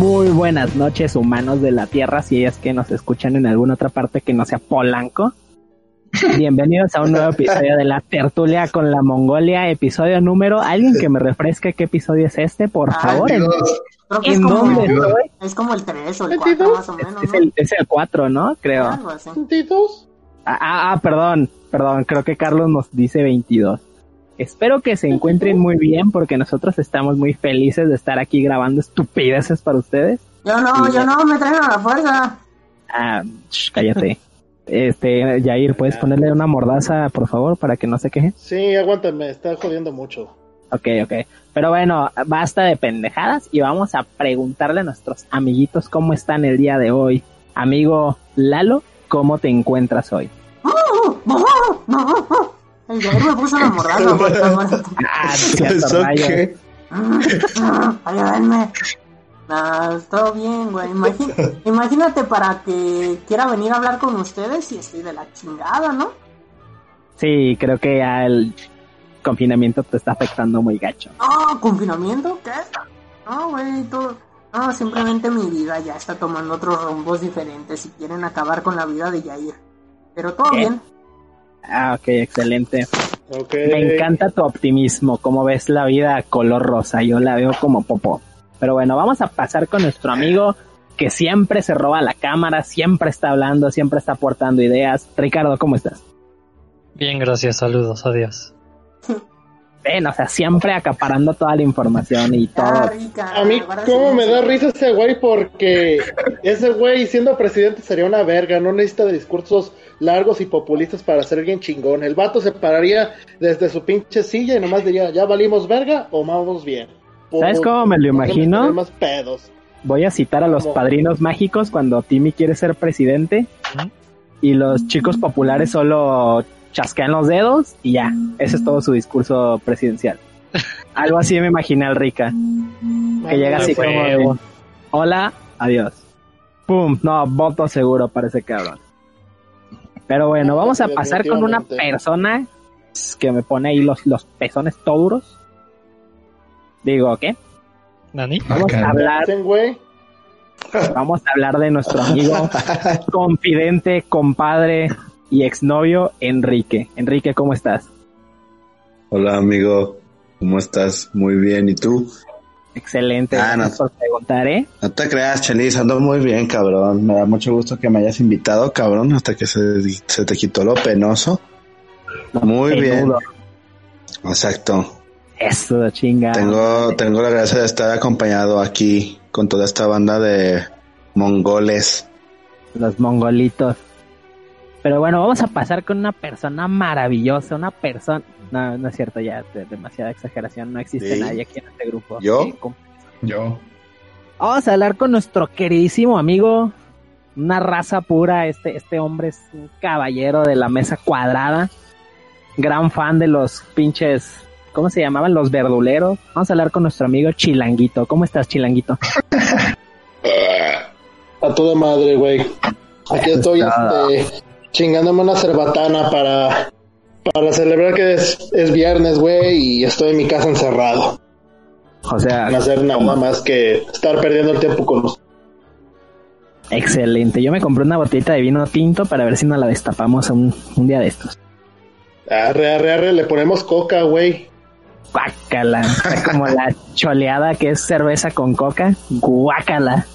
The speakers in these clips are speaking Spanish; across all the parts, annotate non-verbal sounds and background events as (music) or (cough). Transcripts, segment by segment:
Muy buenas noches, humanos de la Tierra, si es que nos escuchan en alguna otra parte que no sea Polanco. (laughs) Bienvenidos a un nuevo episodio de la tertulia con la Mongolia, episodio número. ¿Alguien que me refresque qué episodio es este, por favor? ¿En, Creo que es ¿en como, dónde estoy? es como el 3 o el 4 más o menos, Es ¿no? el, es el 4, ¿no? Creo. Ah, ah, ah, perdón, perdón, creo que Carlos nos dice 22. Espero que se encuentren muy bien porque nosotros estamos muy felices de estar aquí grabando estupideces para ustedes. Yo no, yo no, me traen a la fuerza. Ah, sh, cállate. Este, Jair, ¿puedes ponerle una mordaza, por favor, para que no se queje? Sí, aguántame, está jodiendo mucho. Ok, ok. Pero bueno, basta de pendejadas y vamos a preguntarle a nuestros amiguitos cómo están el día de hoy. Amigo Lalo, ¿cómo te encuentras hoy? El Jair me puso la mordaza. por favor. Ah, (laughs) cierto, ¿Eso rayos. qué? Ayúdenme. No, todo bien, güey. Imagínate para que quiera venir a hablar con ustedes y estoy de la chingada, ¿no? Sí, creo que ya el confinamiento te está afectando muy gacho. No, confinamiento, ¿qué? No, güey, todo. No, simplemente mi vida ya está tomando otros rumbos diferentes y quieren acabar con la vida de Jair. Pero todo ¿Qué? bien. Ah, ok, excelente. Me encanta tu optimismo, como ves la vida color rosa, yo la veo como popó. Pero bueno, vamos a pasar con nuestro amigo que siempre se roba la cámara, siempre está hablando, siempre está aportando ideas. Ricardo, ¿cómo estás? Bien, gracias, saludos, adiós. Ven, o sea, siempre acaparando toda la información y Ah, todo. rica, A mí, ¿cómo me da risa ese güey? Porque ese güey siendo presidente sería una verga, no necesita de discursos largos y populistas para ser alguien chingón. El vato se pararía desde su pinche silla y nomás diría, ¿ya valimos verga o vamos bien? Por- ¿Sabes cómo me lo imagino? tener más pedos. Voy a citar a los ¿Cómo? padrinos mágicos cuando Timmy quiere ser presidente y los chicos populares solo chasquean los dedos y ya, ese es todo su discurso presidencial. (laughs) Algo así me imaginé al Rica, que llega así como hola, adiós. Pum, no, voto seguro para ese cabrón. Pero bueno, vamos a pasar con una persona que me pone ahí los, los pezones todos duros. Digo, ¿qué? ¿Nani? Vamos a hablar Dicen, güey, Vamos a hablar de nuestro amigo, (laughs) confidente, compadre y exnovio Enrique. Enrique, ¿cómo estás? Hola amigo, ¿cómo estás? Muy bien, ¿y tú? Excelente, Ah, no. por preguntar, ¿eh? No te creas, Chelis, ando muy bien, cabrón. Me da mucho gusto que me hayas invitado, cabrón, hasta que se, se te quitó lo penoso. Muy bien. Exacto. Eso, chinga. Tengo, tengo la gracia de estar acompañado aquí con toda esta banda de mongoles. Los mongolitos. Pero bueno, vamos a pasar con una persona maravillosa, una persona... No, no es cierto, ya, de- demasiada exageración, no existe Sí. nadie aquí en este grupo. ¿Yo? Yo. Vamos a hablar con nuestro queridísimo amigo, una raza pura, este, este hombre es un caballero de la mesa cuadrada, gran fan de los pinches, ¿cómo se llamaban? Los verduleros. Vamos a hablar con nuestro amigo Chilanguito. ¿Cómo estás, Chilanguito? a toda madre, güey. Aquí estoy todo. este, chingándome una cerbatana para, para celebrar que es, es viernes, güey, y estoy en mi casa encerrado. O sea, No hacer nada más que estar perdiendo el tiempo con los... excelente. Yo me compré una botellita de vino tinto para ver si nos la destapamos un, un día de estos. Arre, arre, arre, le ponemos coca, güey. Guácala. Está como la (laughs) choleada que es cerveza con coca. Guácala.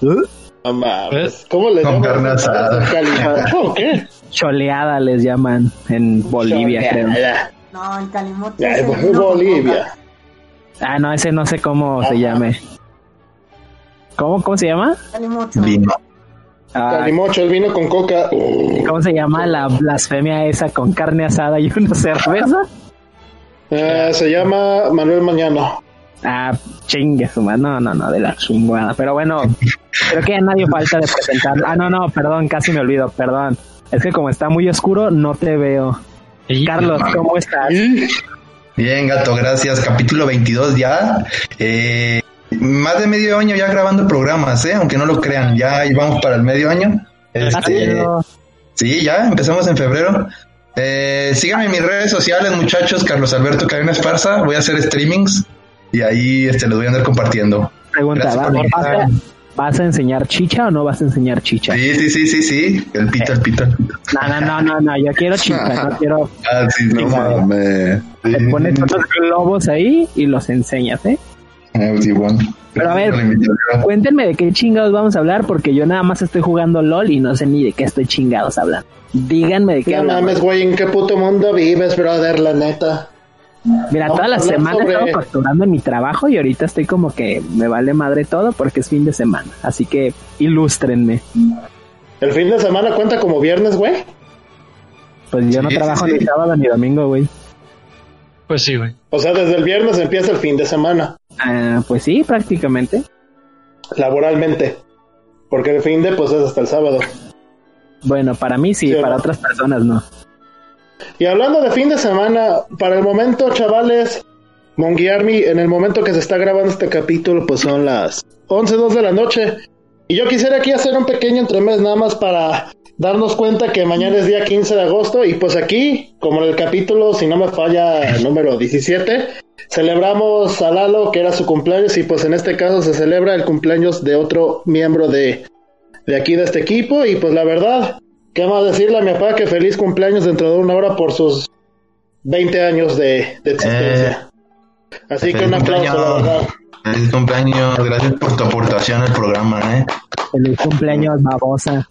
No ¿Cómo le llaman? carne asada. ¿Calimocho o qué? Choleada les llaman en Bolivia, creo. No, el calimote. ya, con Bolivia. Ah, no, ese no sé cómo se llame. ¿Cómo, cómo se llama? Calimocho. Vino. Ah, Calimocho, el vino con coca. ¿Cómo se llama la blasfemia esa con carne asada y una cerveza? Eh, se llama Manuel Mañano. Ah, chingue su madre. No, no, no, de la chingada. Pero bueno, creo que ya nadie falta de presentar. Ah, no, no, perdón, casi me olvido, perdón. Es que como está muy oscuro, no te veo. Carlos, ¿cómo estás? Bien, gato, gracias. Capítulo 22 ya. Eh, más de medio año ya grabando programas, ¿eh? aunque no lo crean. Ya vamos para el medio año. Este, sí, ya empezamos en febrero. Eh, síganme en mis redes sociales, muchachos. Carlos Alberto Cadena Esparza. Voy a hacer streamings y ahí este, los voy a andar compartiendo. Pregunta, ¿vas, a, vas a enseñar chicha o no vas a enseñar chicha? Sí, sí, sí, sí, sí. El pito, el pito. el pito. No, no, no, no, no, yo quiero chicha, no (laughs) quiero... Ah, sí, No sí. mames. Te pones unos globos ahí y los enseñas, ¿eh? Ah, sí, bueno. Pero a ver. Cuéntenme de qué chingados vamos a hablar porque yo nada más estoy jugando LOL y no sé ni de qué estoy chingados hablando. Díganme de qué No hablamos. mames, güey, ¿en qué puto mundo vives, brother? La neta. Mira, Vamos toda la semana sobre- he estado facturando en mi trabajo y ahorita estoy como que me vale madre todo porque es fin de semana. Así que ilústrenme. ¿El fin de semana cuenta como viernes, güey? Pues yo no Sí, trabajo sí. ni sábado ni domingo, güey. Pues sí, güey. O sea, desde el viernes empieza el fin de semana, Ah, pues sí, prácticamente. laboralmente. Porque el fin de, pues, es hasta el sábado. Bueno, para mí sí, Sí, para ¿no? otras personas no. Y hablando de fin de semana, para el momento, chavales, Mongi Army, en el momento que se está grabando este capítulo, pues son las 11.02 de la noche. Y yo quisiera aquí hacer un pequeño entremés nada más para darnos cuenta que mañana es día 15 de agosto y pues aquí, como en el capítulo, si no me falla, número 17, celebramos a Lalo, que era su cumpleaños, y pues en este caso se celebra el cumpleaños de otro miembro de, de aquí de este equipo. Y pues la verdad, ¿qué más decirle a mi papá que feliz cumpleaños dentro de una hora por sus 20 años de, de existencia? Así que un aplauso, la. Feliz cumpleaños. Gracias por tu aportación al programa, ¿eh? Feliz cumpleaños, babosa.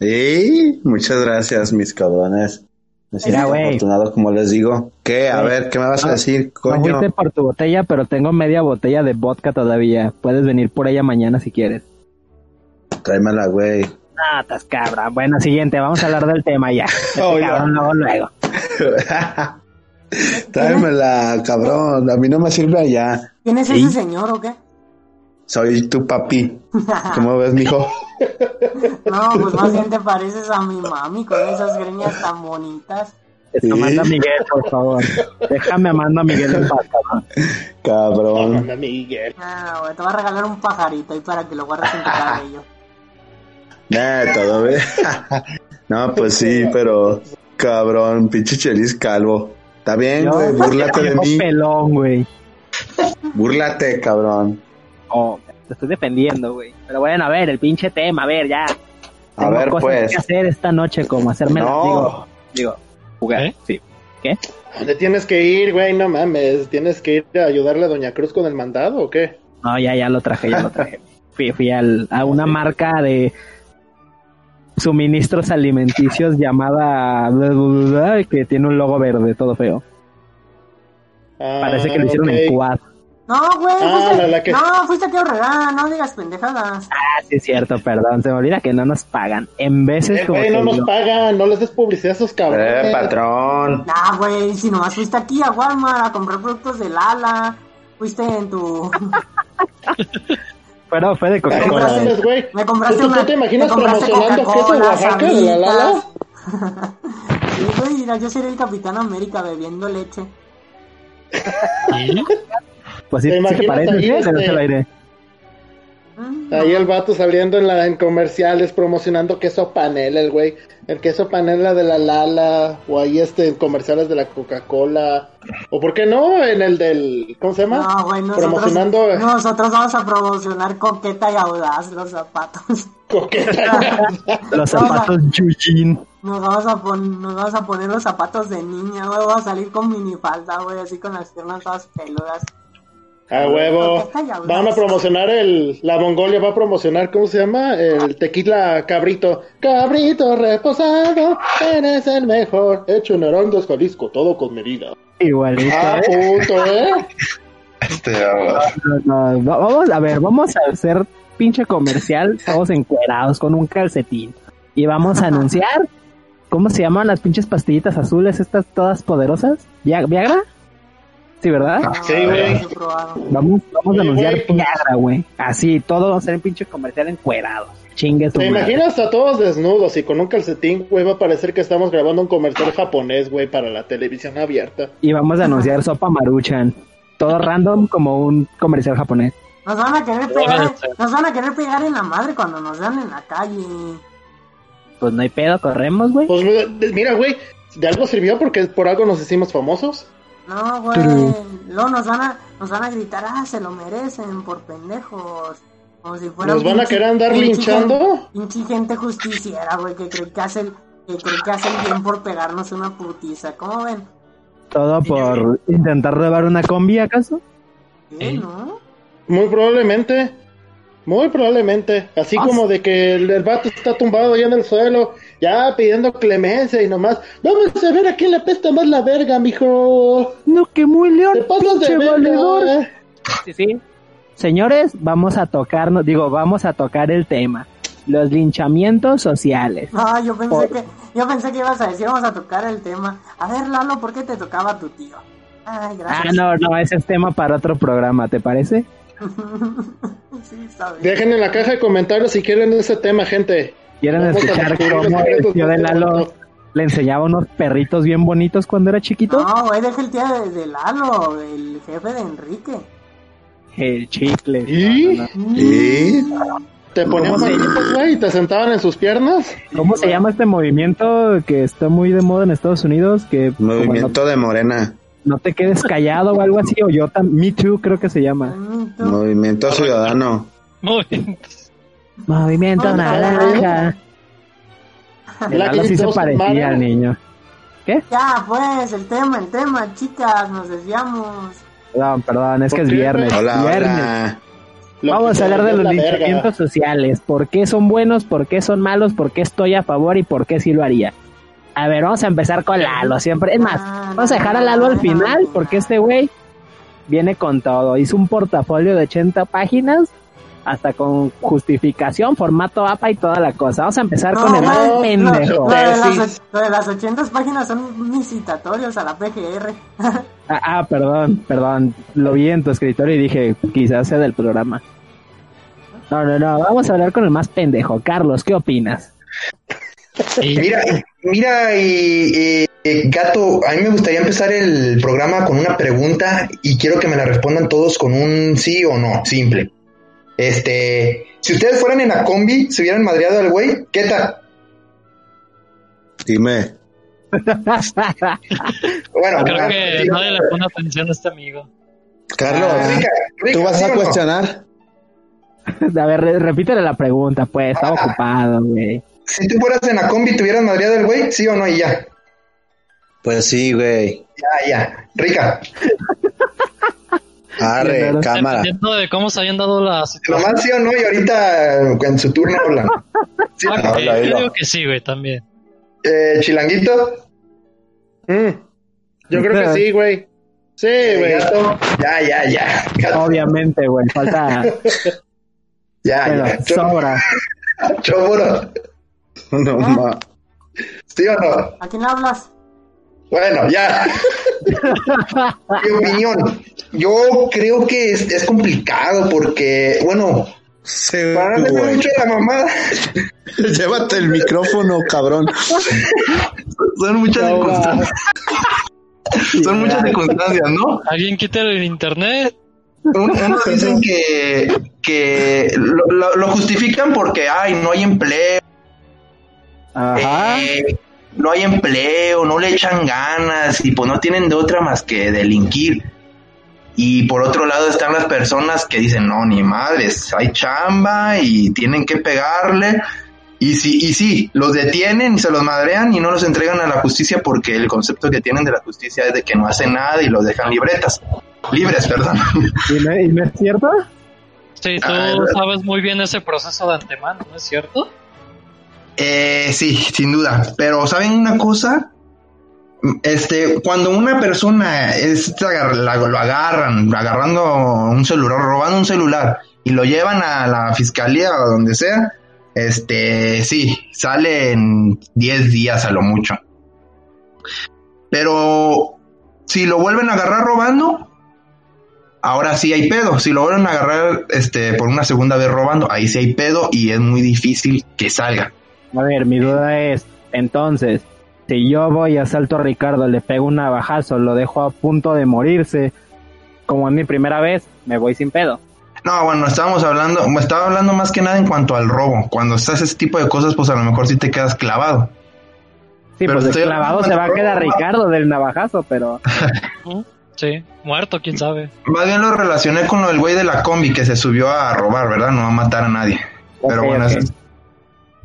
Y muchas gracias, mis cabrones. Me siento Mira, güey. afortunado, como les digo. ¿Qué? A ver, ¿qué me vas a decir, No coño? fuiste por tu botella, pero tengo media botella de vodka todavía. Puedes venir por ella mañana si quieres. Tráemela, güey. Estás cabra. Bueno, siguiente, vamos a hablar del tema ya. (laughs) Este Oh, cabrón, luego, luego. (laughs) Tráemela, cabrón. A mí no me sirve allá. ¿Quién es ¿Sí? ese señor o qué? Soy tu papi. (laughs) ¿Cómo ves, mijo? No, pues más bien te pareces a mi mami con esas greñas tan bonitas. Sí. Manda a Miguel, por favor. Déjame amando a Miguel en paz, cabrón. Cabrón. Miguel. Ah, güey, te voy a regalar un pajarito ahí para que lo guardes en tu cabello. Eh, todo bien. no, pues sí, pero cabrón, pinche chelis calvo. Está bien, güey, búrlate de mí. pelón, güey. Búrlate, cabrón. Oh, te estoy defendiendo, güey. Pero bueno, a ver, el pinche tema, a ver, ya. A Tengo ver, cosas pues. que hacer esta noche, como hacerme No. digo, digo, jugar, ¿Eh? sí. ¿Dónde tienes que ir, güey? No mames. ¿Tienes que ir a ayudarle a Doña Cruz con el mandado o qué? No, ya, ya lo traje, ya lo traje. (laughs) Fui, fui al- a una marca de suministros alimenticios (laughs) llamada que tiene un logo verde, todo feo. Ah, Parece que lo hicieron en Quad. No, güey, Ah, fuiste, la- la que- no, fuiste aquí a Orregada, no digas pendejadas. Ah, sí es cierto, perdón, se me olvida que no nos pagan. En veces Eh, como güey, no nos yo- pagan. No les des publicidad a esos cabrones. Eh, patrón. Nah, güey, si nomás fuiste aquí a Walmart a comprar productos de Lala, fuiste en tu... (laughs) Pero fue de Coca-Cola. Me compraste ¿Tú, tú una- te imaginas me compraste promocionando queso Oaxaca de la Lala? Sí, (laughs) mira, yo seré el Capitán América bebiendo leche. ¿Y? Pues sí, ¿Te sí te imaginas parece, ahí, sí, este- se lo diré. Mm, Ahí el vato saliendo en, la, en comerciales promocionando queso panela, el güey. El queso panela de la Lala. O ahí este en comerciales de la Coca-Cola. O por qué no, en el del. ¿Cómo se llama? No, güey, nosotros, Promocionando. nosotros vamos a promocionar coqueta y audaz los zapatos. Coqueta. (laughs) Los No, zapatos Yujin. Nos vamos a, pon- nos vamos a poner los zapatos de niña, güey. Vamos a salir con minifalda, güey, así con las piernas todas peludas. A huevo. Van a promocionar el. La Mongolia va a promocionar, ¿cómo se llama? El tequila cabrito. Cabrito reposado, eres el mejor. Hecho en Arandas, Jalisco, todo con medida. Igualito. Ah, ¿eh? puto, ¿eh? Este, ah, No, no, va- vamos a ver, vamos a hacer pinche comercial, todos encuerados con un calcetín. Y vamos a (laughs) anunciar, ¿cómo se llaman las pinches pastillitas azules estas todas poderosas? ¿Via- ¿Viagra? Sí, ¿verdad? No, Sí, güey. Vamos, vamos a anunciar güey. Así, todo va a ser un pinche comercial encuerados. Chingue su ¿Te madre. imaginas a todos desnudos y con un calcetín, güey? Va a parecer que estamos grabando un comercial japonés, güey, para la televisión abierta. Y vamos a anunciar Sopa Maruchan. Todo random como un comercial japonés. Nos van a querer pegar, nos van a querer pegar en la madre cuando nos vean en la calle. Pues no hay pedo, corremos, güey. Pues mira, güey, de algo sirvió porque por algo nos hicimos famosos. No, güey. Luego nos van a, nos van a gritar, ah, se lo merecen por pendejos. Como si fuera ¿Nos van a querer andar linchando? Pinche gente justiciera, güey, que cree que hace el, que cree que hace el bien por pegarnos una putiza. ¿Cómo ven? ¿Todo por intentar robar una combi, acaso? ¿Qué, no? Muy probablemente. Muy probablemente. Así Ah, como de que el, el vato está tumbado ya en el suelo, ya pidiendo clemencia y nomás. Vamos a ver a quién le pesta más la verga, mijo. No, que muy león, Te pasas de verga. Sí, sí. Señores, vamos a tocarnos, digo, vamos a tocar el tema. Los linchamientos sociales. Ah, yo pensé Por- que, yo pensé que ibas a decir, vamos a tocar el tema. A ver, Lalo, ¿por qué te tocaba tu tío? Ay, Ah, gracias. no, no, ese es tema para otro programa, ¿te parece? (laughs) sí. Dejen en la caja de comentarios si quieren ese tema, gente. ¿Quieren Vamos escuchar cómo el tío de este Lalo vato. le enseñaba unos perritos bien bonitos cuando era chiquito? No, güey, deja el tío de, de Lalo, el jefe de Enrique. El chicle. ¿Y? No, no, no. ¿Y? Te ponían ¿Cómo se- manitos, güey, y te sentaban en sus piernas. ¿Cómo se llama este movimiento que está muy de moda en Estados Unidos? Que Movimiento de morena. No, te quedes callado o algo así, o yo también. Me Too creo que se llama. Movimiento ciudadano. Movimiento naranja. El La Lalo sí se parecía al niño. Ya, pues, el tema, el tema, chicas, nos desviamos. Perdón, perdón, es que ¿Por es qué? viernes. Hola, viernes. hola. Lo Vamos a hablar de los linchamientos sociales. ¿Por qué son buenos? ¿Por qué son malos? ¿Por qué estoy a favor? ¿Y por qué sí lo haría? A ver, vamos a empezar con Lalo. Siempre, es más, Ah, vamos a dejar a Lalo al no, final no. porque este güey viene con todo. Hizo un portafolio de 80 páginas, hasta con justificación, formato APA y toda la cosa. Vamos a empezar No, con el más pendejo. Lo, lo de las, de las 80 páginas son mis citatorios a la PGR. (laughs) Ah, ah, perdón, perdón. Lo vi en tu escritorio y dije, quizás sea del programa. No, no, no. Vamos a hablar con el más pendejo. Carlos, ¿qué opinas? Y Mira, mira, y, y, Gato, a mí me gustaría empezar el programa con una pregunta y quiero que me la respondan todos con un sí o no, simple. Este, si ustedes fueran en la combi, se hubieran madreado al güey, ¿qué tal? Dime. (laughs) Bueno, creo ah, que sí, nadie le pone atención a este amigo. Carlos, Rica, Rica, ¿tú vas ¿sí a no? cuestionar? (laughs) A ver, re- repítele la pregunta, pues. Estaba ocupado, güey. Si tú fueras en la combi, ¿te hubieras madreado al güey? ¿Sí o no? Y ya. Pues sí, güey. Ya, ya. Rica. Arre, Claro. cámara. Dependiendo de cómo se hayan dado las. Nomás sí o no, y ahorita en su turno hablan. Sí, Ah, no, habla, yo digo que sí, güey, también. eh, Chilanguito. Mm. Yo creo que sí, güey. Sí, güey. Gato. Ya, ya, ya. Obviamente, güey. Falta. (laughs) Ya, Bueno, ya. Sobra. (laughs) Chomuro. (laughs) No, ma. ¿Sí o no? ¿A quién hablas? Bueno, ya. Mi opinión. Yo creo que es, es complicado porque, bueno, Sí, para no mucho la mamada, (laughs) Llévate el micrófono, cabrón. son muchas No, circunstancias. Son muchas circunstancias, ¿no? ¿Alguien quita el internet? Un- Unos dicen que, que lo, lo- lo justifican porque, ay, no hay empleo, Ajá. eh, no hay empleo, no le echan ganas y pues no tienen de otra más que delinquir. Y por otro lado están las personas que dicen, no, ni madres, hay chamba y tienen que pegarle. Y sí, y sí, los detienen y se los madrean y no los entregan a la justicia porque el concepto que tienen de la justicia es de que no hacen nada y los dejan libretas. Libres, perdón. ¿Y no, y no es cierto? Sí, tú Ah, sabes muy bien ese proceso de antemano, ¿no es cierto? Eh, sí, sin duda. Pero ¿saben una cosa? Este, cuando una persona es, lo agarran, agarrando un celular, robando un celular, y lo llevan a la fiscalía o donde sea, este, sí, sale en 10 días a lo mucho. Pero si lo vuelven a agarrar robando, ahora sí hay pedo. Si lo vuelven a agarrar, este, por una segunda vez robando, ahí sí hay pedo y es muy difícil que salga. A ver, mi duda es, entonces, si yo voy y asalto a Ricardo, le pego un navajazo, lo dejo a punto de morirse, como en mi primera vez, me voy sin pedo. No, bueno, estábamos hablando, me estaba hablando más que nada en cuanto al robo. Cuando estás ese tipo de cosas, pues a lo mejor sí te quedas clavado. Sí, Pero pues clavado se va a quedar. Ricardo del navajazo, pero (laughs) Sí, muerto, quién sabe. Más bien lo relacioné con lo del güey de la combi que se subió a robar, ¿verdad? No a matar a nadie. Pero bueno, eso-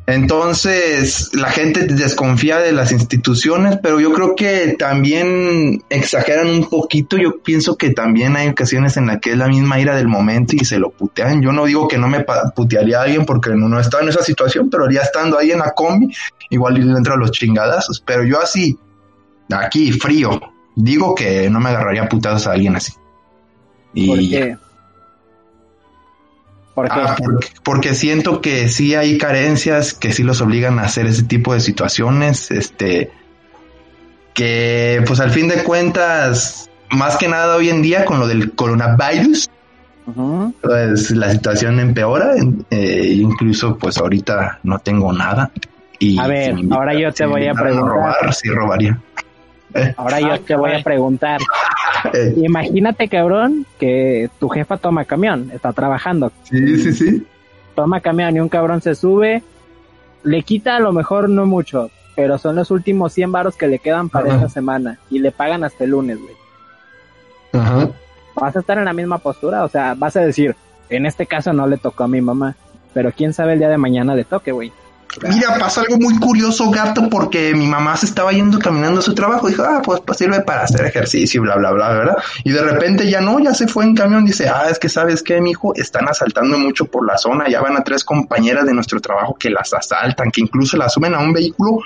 entonces la gente desconfía de las instituciones, pero yo creo que también exageran un poquito. Yo pienso que también hay ocasiones en las que es la misma ira del momento y se lo putean. Yo no digo que no me putearía a alguien porque no, no estaba en esa situación, pero ya estando ahí en la combi, igual le entro a los chingadazos. Pero yo así, aquí, frío, digo que no me agarraría a putazos a alguien así. Y ¿Por qué? ¿Por qué? Ah, porque, porque siento que sí hay carencias que sí los obligan a hacer ese tipo de situaciones, este, que pues al fin de cuentas, más que nada hoy en día con lo del coronavirus, pues la situación empeora, eh, incluso pues ahorita no tengo nada. Y A ver, si ahora yo te voy a preguntar. robar, sí robaría. Ahora yo te voy a preguntar. (laughs) Eh, Imagínate, cabrón, que tu jefa toma camión, está trabajando, sí, sí, sí. toma camión y un cabrón se sube, le quita a lo mejor no mucho, pero son los últimos 100 varos que le quedan para Ajá. esta semana y le pagan hasta el lunes, güey. Ajá. Vas a estar en la misma postura, o sea, vas a decir, en este caso no le tocó a mi mamá, pero quién sabe el día de mañana le toque, güey. Mira, pasó algo muy curioso, gato, porque mi mamá se estaba yendo caminando a su trabajo. Dijo, ah, pues, pues sirve para hacer ejercicio y bla, bla, bla, ¿verdad? Y de repente ya no, ya se fue en camión. Dice, ah, es que sabes qué, mijo, están asaltando mucho por la zona. Ya van a tres compañeras de nuestro trabajo que las asaltan, que incluso las suben a un vehículo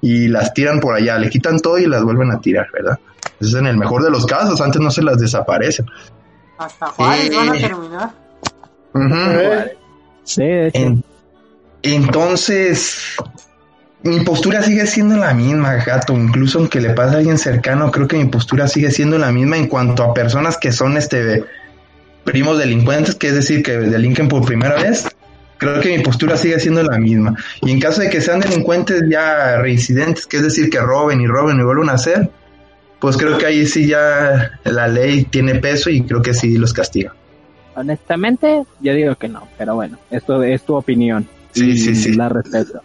y las tiran por allá. Le quitan todo y las vuelven a tirar, ¿verdad? Eso es en el mejor de los casos. Antes no se las desaparecen. Hasta Juárez van a Eh. terminar. Ujú. Eh, Sí, de hecho. En- entonces, mi postura sigue siendo la misma, gato. Incluso aunque le pase a alguien cercano, creo que mi postura sigue siendo la misma en cuanto a personas que son este primos delincuentes, que es decir, que delinquen por primera vez. Creo que mi postura sigue siendo la misma. Y en caso de que sean delincuentes ya reincidentes, que es decir, que roben y roben y vuelvan a hacer, pues creo que ahí sí ya la ley tiene peso y creo que sí los castiga. Honestamente, yo digo que no, pero bueno, esto es tu opinión. Sí, y sí, sí. La respeto.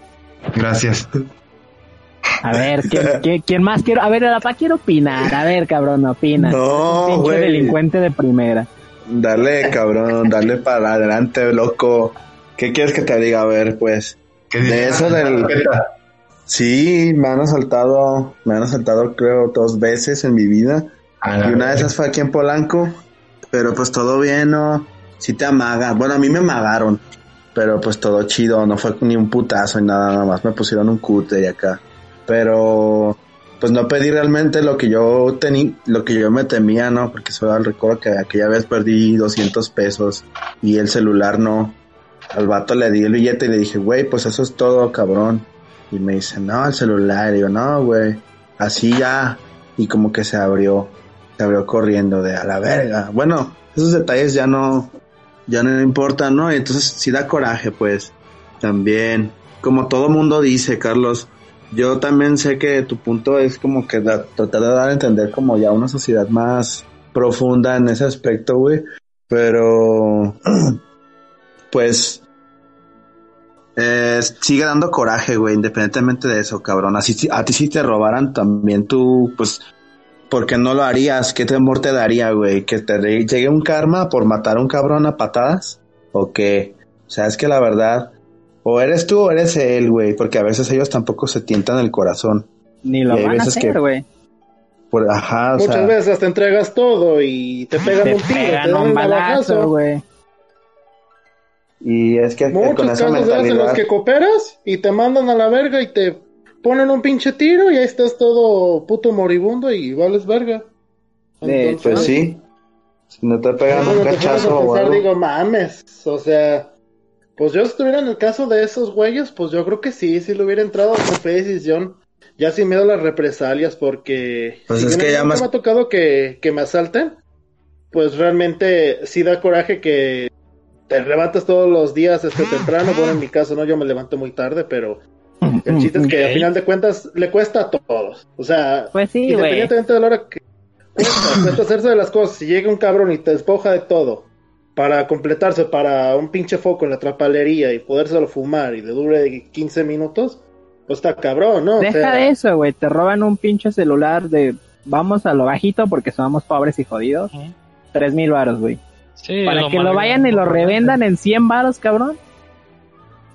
Gracias. A ver, ¿quién, quién, quién más quiero? A ver, papá quiero opinar. A ver, cabrón, opina. No, güey. delincuente de primera. Dale, cabrón, dale para adelante, loco. ¿Qué quieres que te diga? A ver, pues. ¿Qué De eso del- Sí, me han asaltado, me han asaltado creo dos veces en mi vida. Y una de esas fue aquí en Polanco. Pero pues todo bien, ¿no? Sí te amagan. Bueno, a mí me amagaron. Pero pues todo chido, no fue ni un putazo ni nada, nada más me pusieron un cute y acá. Pero pues no pedí realmente lo que yo tenía, lo que yo me temía, ¿no? Porque solo recuerdo que aquella vez perdí 200 pesos y el celular no. Al vato le di el billete y le dije, güey, pues eso es todo, cabrón. Y me dice, no, el celular. Y yo, no, güey, así ya. Y como que se abrió, se abrió corriendo de a la verga. Bueno, esos detalles ya no, ya no importan, ¿no? Entonces sí da coraje, pues, también. Como todo mundo dice, Carlos, yo también sé que tu punto es como que tratar de dar a entender como ya una sociedad más profunda en ese aspecto, güey. Pero, (clears throat) pues, eh, sigue dando coraje, güey, independientemente de eso, cabrón. Así, a ti si te robaran también tú, pues, ¿por qué no lo harías? ¿Qué temor te daría, güey? ¿Que te llegue un karma por matar a un cabrón a patadas? ¿O qué? O sea, es que la verdad, o eres tú o eres él, güey, porque a veces ellos tampoco se tientan el corazón. Ni lo Y hay van a veces hacer, que- güey. Por, ajá, o Muchas sea, veces te entregas todo y te pegan Te un tiro, te pegan dan un balazo, güey. y es que con Muchos esa casos esos en mentalidad, los que cooperas y te mandan a la verga y te ponen un pinche tiro y ahí estás todo puto moribundo y vales verga. Entonces, pues sí, si no te pegan un a cachazo o algo. digo, mames, o sea, pues yo si estuviera en el caso de esos güeyes, pues yo creo que sí, sí le hubiera entrado con fe y decisión, ya sin miedo a las represalias, porque Pues si es que ya más- me ha tocado que, que me asalten, pues realmente sí da coraje que te levantas todos los días este temprano, bueno en mi caso no, yo me levanto muy tarde, pero (laughs) el chiste es que al final de cuentas le cuesta a todos, o sea, Pues sí. Independientemente de la hora que cuesta, cuesta hacerse de las cosas. Si llega un cabrón y te despoja de todo para completarse para un pinche foco en la trapalería y podérselo fumar y le dure 15 minutos, pues está cabrón, ¿no? O Deja sea, de eso, güey. Te roban un pinche celular de vamos a lo bajito porque somos pobres y jodidos. Tres mil varos, güey. Sí, Para que lo vayan y lo revendan en 100 varos, cabrón.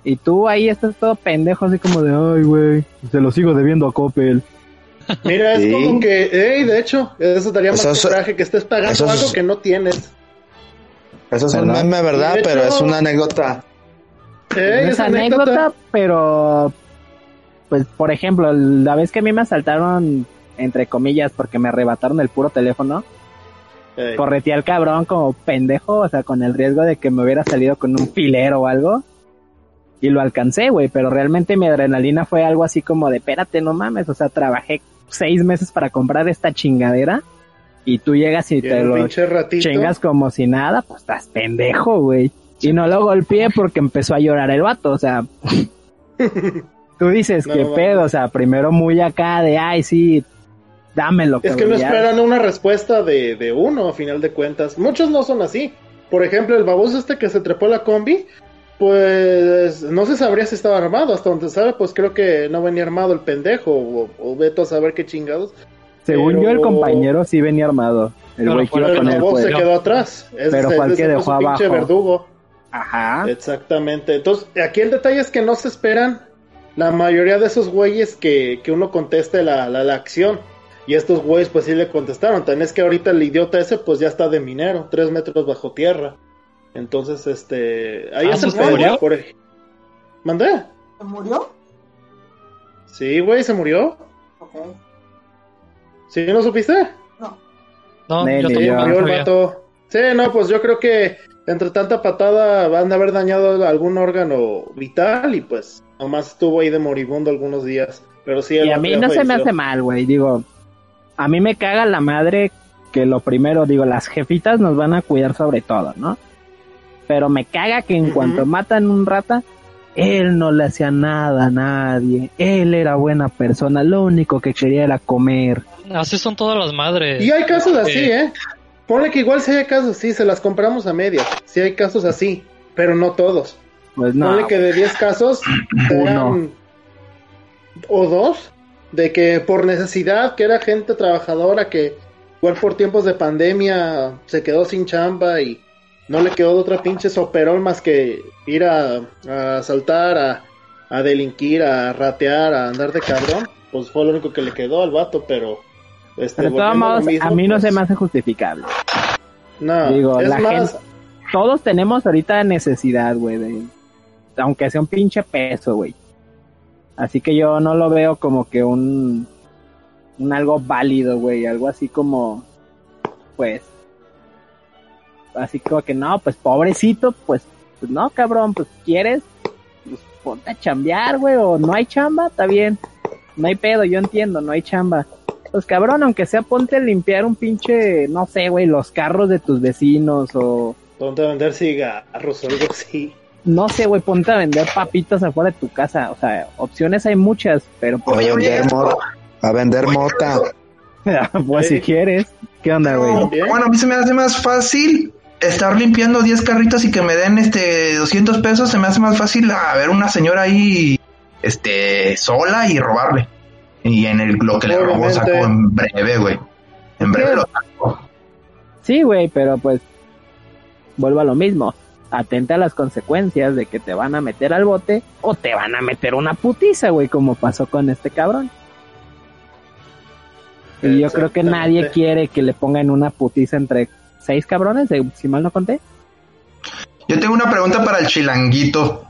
Y tú ahí estás todo pendejo, así como de, ay, güey, se lo sigo debiendo a Coppel. Mira, es Sí. como que, hey, de hecho, eso daría más Eso coraje que estés pagando eso algo que no tienes. Eso es un ¿Verdad? meme, ¿verdad? Hecho- Pero es una anécdota. Hey, es anécdota, pero, pues, por ejemplo, la vez que a mí me asaltaron, entre comillas, porque me arrebataron el puro teléfono, Ey. correteé al cabrón como pendejo, o sea, con el riesgo de que me hubiera salido con un filero o algo. Y lo alcancé, güey, pero realmente mi adrenalina fue algo así como de, espérate, no mames, o sea, trabajé seis meses para comprar esta chingadera y tú llegas y Y te lo chingas como si nada, pues estás pendejo, güey. Y no lo golpeé porque empezó a llorar el vato, o sea. (laughs) tú dices, No, qué pedo, o sea, primero muy acá de, ay, sí, dámelo. Es que no ya". esperan una respuesta de, de uno, a final de cuentas. Muchos no son así. Por ejemplo, el baboso este que se trepó a la combi, pues no se sabría si estaba armado. Hasta donde sabe, pues creo que no venía armado el pendejo. O, o veto a saber qué chingados. Según pero- yo, el compañero sí venía armado. El güey que iba con el él, pues. se quedó atrás. Ese Pero es- fue el que dejó abajo. verdugo. Ajá. Exactamente. Entonces, aquí el detalle es que no se esperan la mayoría de esos güeyes que, que uno conteste la, la, la acción. Y estos güeyes pues sí le contestaron. También es que ahorita el idiota ese pues ya está de minero, tres metros bajo tierra. Entonces, este... Ahí Ah, es el ¿se pedo, murió? por ¿Mandé? ¿Se murió? Sí, güey, se murió. Ok. ¿Sí no supiste? No. No, Nene, yo Murió el vato. Sí, no, pues yo creo que entre tanta patada van a haber dañado algún órgano vital y pues nomás estuvo ahí de moribundo algunos días. Pero sí, el Y a mí no se me hace mal, güey. Digo, a mí me caga la madre que lo primero, digo, las jefitas nos van a cuidar sobre todo, ¿no? Pero me caga que en cuanto matan un rata, él no le hacía nada a nadie. Él era buena persona, lo único que quería era comer. Así son todas las madres. Y hay casos así, Eh. Ponle que igual si hay casos así, se las compramos a medias. Sí hay casos así, pero no todos. Pues no. Ponle que de 10 casos, (clears throat) sean o dos, de que por necesidad, que era gente trabajadora que igual por tiempos de pandemia se quedó sin chamba y no le quedó de otra pinche soperol más que ir a, a asaltar, a, a delinquir, a ratear, a andar de cabrón. Pues fue lo único que le quedó al vato, pero... Este, Pero todos a lo modos, mismo, a mí no pues, se me hace justificable. No, Digo, es la más, gente- Todos tenemos ahorita necesidad, güey, de... aunque sea un pinche peso, güey. Así que yo no lo veo como que un, un algo válido, güey, algo así como, pues, así como que no, pues pobrecito, pues, pues no, cabrón, pues quieres, pues ponte a chambear, güey, o no hay chamba, está bien, no hay pedo, yo entiendo, no hay chamba. Pues cabrón, aunque sea ponte a limpiar un pinche, no sé, güey, los carros de tus vecinos o ponte a vender cigarros o algo así. no sé, güey, ponte a vender papitas afuera de tu casa. O sea, opciones hay muchas, pero A pues, vender, mo- a vender mota. (laughs) pues si quieres, ¿qué onda, güey? Bueno, a mí se me hace más fácil estar limpiando 10 carritos y que me den este 200 pesos. Se me hace más fácil a ver una señora ahí este sola y robarle. Y en el, lo que le robó saco en breve, güey. En breve lo saco. Sí, güey, pero pues vuelvo a lo mismo. Atenta a las consecuencias de que te van a meter al bote o te van a meter una putiza, güey, como pasó con este cabrón. Y yo creo que nadie quiere que le pongan una putiza entre seis cabrones, eh, si mal no conté. Yo tengo una pregunta para el chilanguito.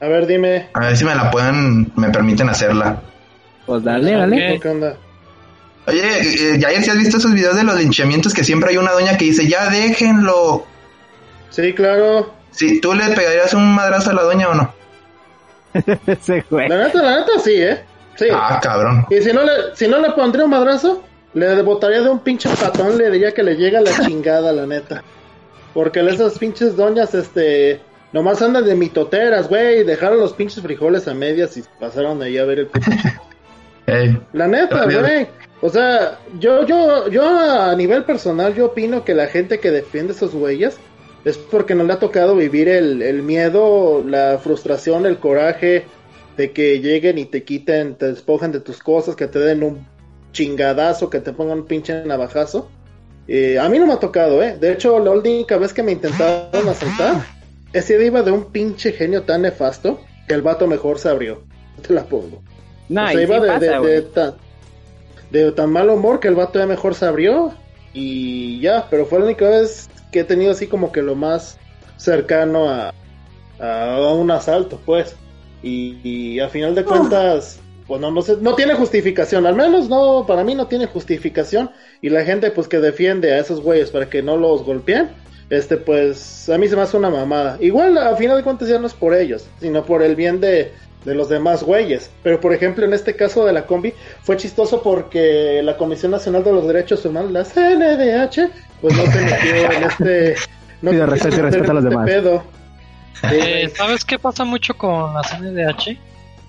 A ver, dime. A ver si me la pueden, me permiten hacerla. Pues dale, dale. ¿Qué onda? Oye, eh, Yair, si has visto esos videos de los linchamientos que siempre hay una doña que dice, ya déjenlo. Sí, claro. Si tú le pegarías un madrazo a la doña o no. (laughs) Ese güey. La neta, la neta, sí, ¿eh? Sí. Ah, cabrón. Y si no, le, si no le pondría un madrazo, le botaría de un pinche patón, le diría que le llega la chingada, la neta. Porque esas pinches doñas, este, nomás andan de mitoteras, güey, dejaron los pinches frijoles a medias y pasaron ahí a ver el puto (laughs) La neta, güey. O sea, yo, yo, yo a nivel personal, yo opino que la gente que defiende esos güeyes es porque no le ha tocado vivir el, el miedo, la frustración, el coraje de que lleguen y te quiten, te despojen de tus cosas, que te den un chingadazo, que te pongan un pinche navajazo. Eh, a mí no me ha tocado, ¿eh? De hecho, la única vez que me intentaron asaltar, ese día iba de un pinche genio tan nefasto que el vato mejor se abrió. Te la pongo. No, o sea, sí iba de, pasa, de- tan, de tan mal humor que el vato ya mejor se abrió y ya, pero fue la única vez que he tenido así como que lo más cercano a, a un asalto, pues. Y, y a final de cuentas, bueno, no sé, no tiene justificación, al menos no, para mí no tiene justificación. Y la gente pues que defiende a esos güeyes para que no los golpeen, este pues a mí se me hace una mamada. Igual a final de cuentas ya no es por ellos, sino por el bien de, de los demás güeyes. Pero por ejemplo en este caso de la combi fue chistoso porque la Comisión Nacional de los Derechos Humanos, la CNDH, pues no se metió en (laughs) este... No respeta a los en demás. este pedo. Eh, ¿Sabes qué pasa mucho con la CNDH?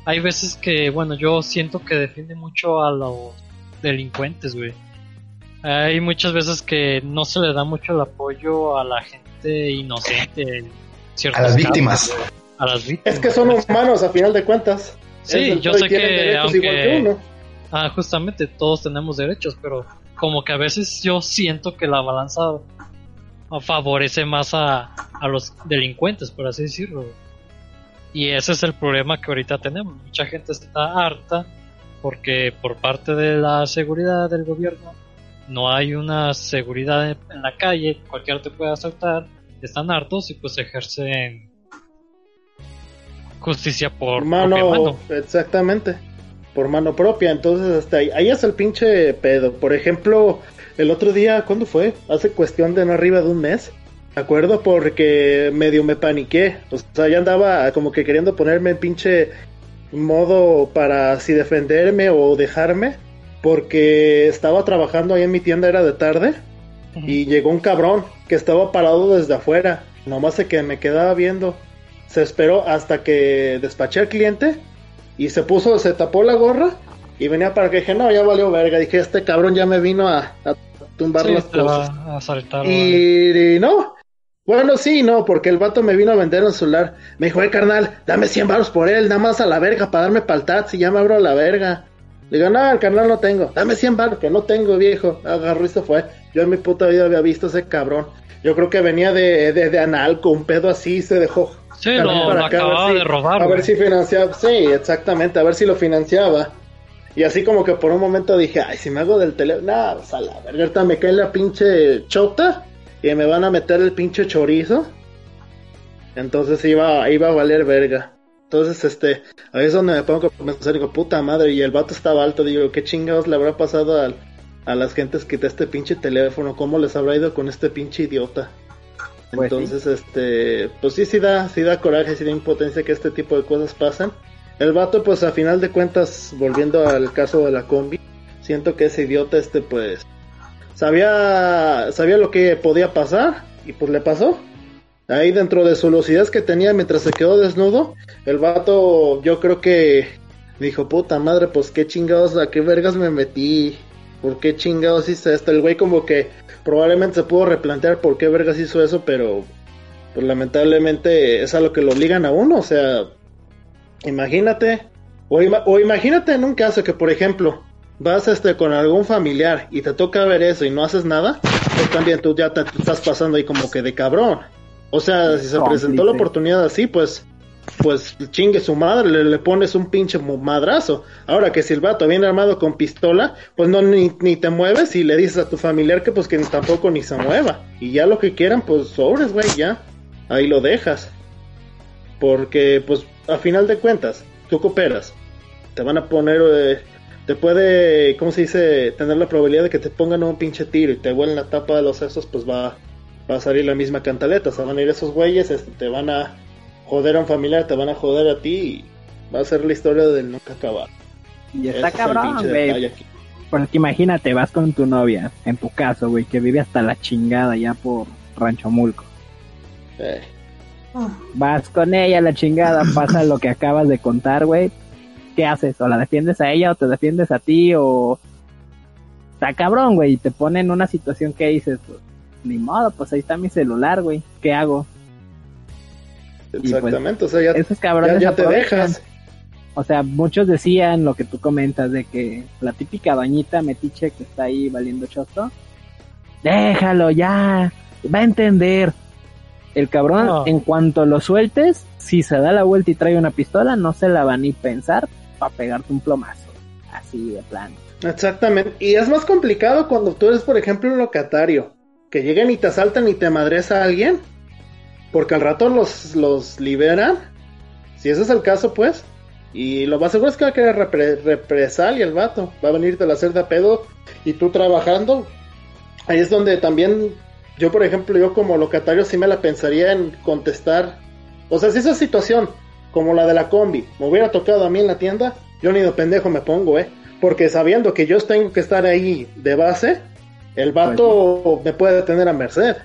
Hay veces que, bueno, yo siento que defiende mucho a los delincuentes, güey. Hay muchas veces que no se le da mucho el apoyo a la gente inocente. en ciertos A las casos, víctimas. A las víctimas. Es que son humanos a final de cuentas. Sí, yo sé que aunque... uno. Ah, justamente, todos tenemos derechos, pero como que a veces yo siento que la balanza favorece más a, a los delincuentes, por así decirlo. Y ese es el problema que ahorita tenemos. Mucha gente está harta porque por parte de la seguridad del gobierno no hay una seguridad en, la calle, cualquiera te puede asaltar, están hartos y pues ejercen justicia por Por mano, propia mano. exactamente. Por mano propia. Entonces, hasta ahí, ahí es el pinche pedo. Por ejemplo, el otro día, ¿cuándo fue? Hace cuestión de no arriba de un mes. ¿De acuerdo? Porque medio me paniqué. O sea, ya andaba como que queriendo ponerme en pinche modo para si defenderme o dejarme. Porque estaba trabajando ahí en mi tienda, era de tarde. Y llegó un cabrón que estaba parado desde afuera. Nomás se que me quedaba viendo. Se esperó hasta que despaché al cliente. Y se puso, se tapó la gorra. Y venía para que dije, no, ya valió verga. Dije, este cabrón ya me vino a, a tumbar Sí, las cosas. a asaltar. Y, y no. Bueno, sí, no, porque el vato me vino a vender un celular. Me dijo, eh, carnal, dame 100 baros por él, nada más a la verga para darme pa'l taxi, ya me abro a la verga. Le digo, no, el carnal no tengo, dame 100 baros, que no tengo, viejo. Agarró y se fue. Yo en mi puta vida había visto ese cabrón. Yo creo que venía de, de, de Analco, un pedo así, se dejó. Sí, lo, para lo acá, acababa si- de robar. A ver güey. si financiaba, sí, exactamente, a ver si lo financiaba. Y así como que por un momento dije, ay, si me hago del teléfono, nada, pues a la verga, ahorita me cae la pinche chota y me van a meter el pinche chorizo. Entonces iba, iba a valer verga. Entonces, este, ahí es donde me pongo a pensar, digo, puta madre, y el vato estaba alto, digo, ¿qué chingados le habrá pasado al- a las gentes que de este pinche teléfono? ¿Cómo les habrá ido con este pinche idiota? Pues sí. Entonces, este, pues sí, sí da, sí da coraje, sí da impotencia que este tipo de cosas pasen. El vato, pues a final de cuentas, volviendo al caso de la combi, siento que ese idiota, este, pues, sabía, sabía lo que podía pasar y pues le pasó. Ahí dentro de su lucidez que tenía mientras se quedó desnudo, el vato, yo creo que dijo, puta madre, pues qué chingados, a qué vergas me metí, por qué chingados hice esto. El güey como que probablemente se pudo replantear por qué vergas hizo eso, pero pues lamentablemente es a lo que lo obligan a uno, o sea, imagínate, o, ima- o imagínate en un caso que por ejemplo vas este con algún familiar y te toca ver eso y no haces nada, pues también tú ya te, te estás pasando ahí como que de cabrón. O sea, si se presentó la oportunidad así, pues pues chingue su madre, le, le pones un pinche madrazo. Ahora que si el vato viene armado con pistola, pues no ni, ni te mueves y le dices a tu familiar que pues que ni tampoco ni se mueva. Y ya lo que quieran, pues sobres, güey, ya. Ahí lo dejas. Porque pues a final de cuentas, tú cooperas. Te van a poner, eh, te puede, ¿cómo se dice? Tener la probabilidad de que te pongan un pinche tiro y te vuelen la tapa de los sesos, pues va, va a salir la misma cantaleta. Se van a ir esos güeyes, este, te van a joder a un familiar, te van a joder a ti y va a ser la historia del nunca acabar. Y está es el cabrón, güey. Porque imagínate, vas con tu novia, en tu caso, güey, que vive hasta la chingada ya por Rancho Mulco. Eh, Vas con ella a la chingada, pasa lo que acabas de contar, güey. ¿Qué haces? ¿O la defiendes a ella o te defiendes a ti? O... Está cabrón, güey. Y te pone en una situación que dices, pues, ni modo, pues ahí está mi celular, güey. ¿Qué hago? pues, exactamente, o sea, ya, Esos ya, cabrones ya te dejas. O sea, muchos decían lo que tú comentas de que la típica doñita metiche que está ahí valiendo chosto, déjalo ya, va a entender. El cabrón, No. en cuanto lo sueltes, si se da la vuelta y trae una pistola, no se la va ni pensar para pegarte un plomazo. Así de plano. Exactamente. Y es más complicado cuando tú eres, por ejemplo, un locatario. Que lleguen y te asaltan y te madres a alguien. Porque al rato los, los liberan. Si ese es el caso, pues. Y lo más seguro es que va a querer repre- represalia el vato. Va a venirte a hacer de pedo. Y tú trabajando. Ahí es donde también. Yo, por ejemplo, yo como locatario sí me la pensaría en contestar. O sea, si esa situación, como la de la combi, me hubiera tocado a mí en la tienda, yo ni de pendejo me pongo, ¿eh? Porque sabiendo que yo tengo que estar ahí de base, el vato me puede detener a merced.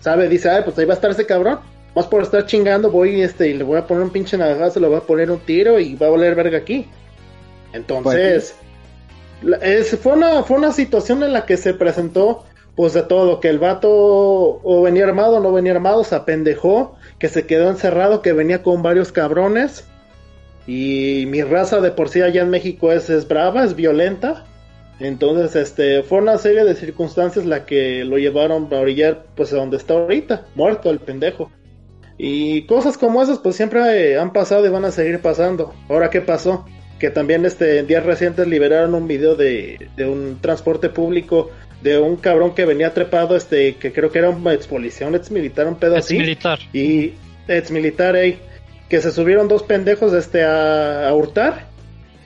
¿Sabe? Dice, ay, pues ahí va a estar ese cabrón. Más por estar chingando, voy este, y le voy a poner un pinche navajazo, le voy a poner un tiro y va a valer verga aquí. Entonces, la- es, fue, una, fue una situación en la que se presentó, pues de todo, que el vato o venía armado o no venía armado, se apendejó, que se quedó encerrado, que venía con varios cabrones. Y mi raza de por sí allá en México es, es brava, es violenta. Entonces, este, fue una serie de circunstancias la que lo llevaron a orillar, pues a donde está ahorita, muerto el pendejo. Y cosas como esas, pues siempre han pasado y van a seguir pasando. Ahora, ¿qué pasó? Que también este, en días recientes liberaron un video de, de un transporte público de un cabrón que venía trepado, este, que creo que era un ex policía, un ex militar, un pedo así. militar. Y ex militar, ey, que se subieron dos pendejos este, a, a hurtar.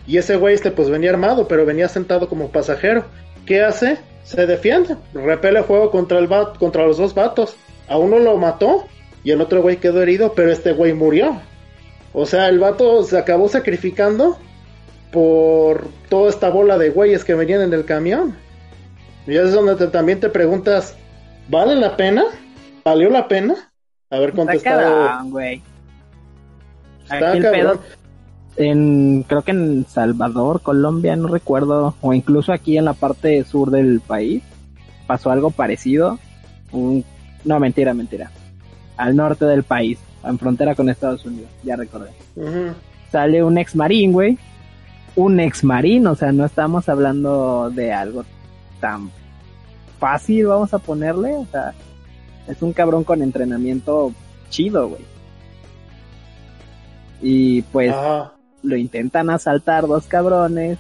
Y ese güey este, pues venía armado, pero venía sentado como pasajero. ¿Qué hace? Se defiende, repele fuego contra, el va- contra los dos vatos. A uno lo mató y el otro güey quedó herido, pero este güey murió. O sea, el vato se acabó sacrificando por toda esta bola de güeyes que venían en el camión. Y es donde te- también te preguntas, ¿vale la pena? ¿Valió la pena? Haber Está contestado. cabrón, güey. Está Aquí el pedo, en, creo que en Salvador, Colombia, no recuerdo, o incluso aquí en la parte sur del país, pasó algo parecido. Un, no, mentira, mentira. Al norte del país, en frontera con Estados Unidos, ya recordé. Sale un ex marín, güey. Un ex marín, o sea, no estamos hablando de algo tan fácil, vamos a ponerle, o sea, es un cabrón con entrenamiento chido, güey. Y pues Ajá. lo intentan asaltar dos cabrones.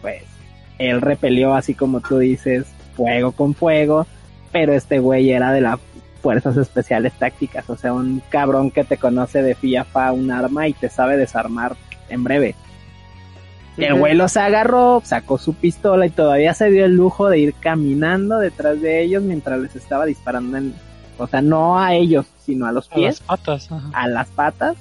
Pues él repelió así como tú dices, fuego con fuego, pero este güey era de las fuerzas especiales tácticas, o sea, un cabrón que te conoce de FIAFA un arma y te sabe desarmar en breve. El güey los agarró, sacó su pistola y todavía se dio el lujo de ir caminando detrás de ellos mientras les estaba disparando en, o sea, no a ellos, sino a los A pies las patas. ajá. a las patas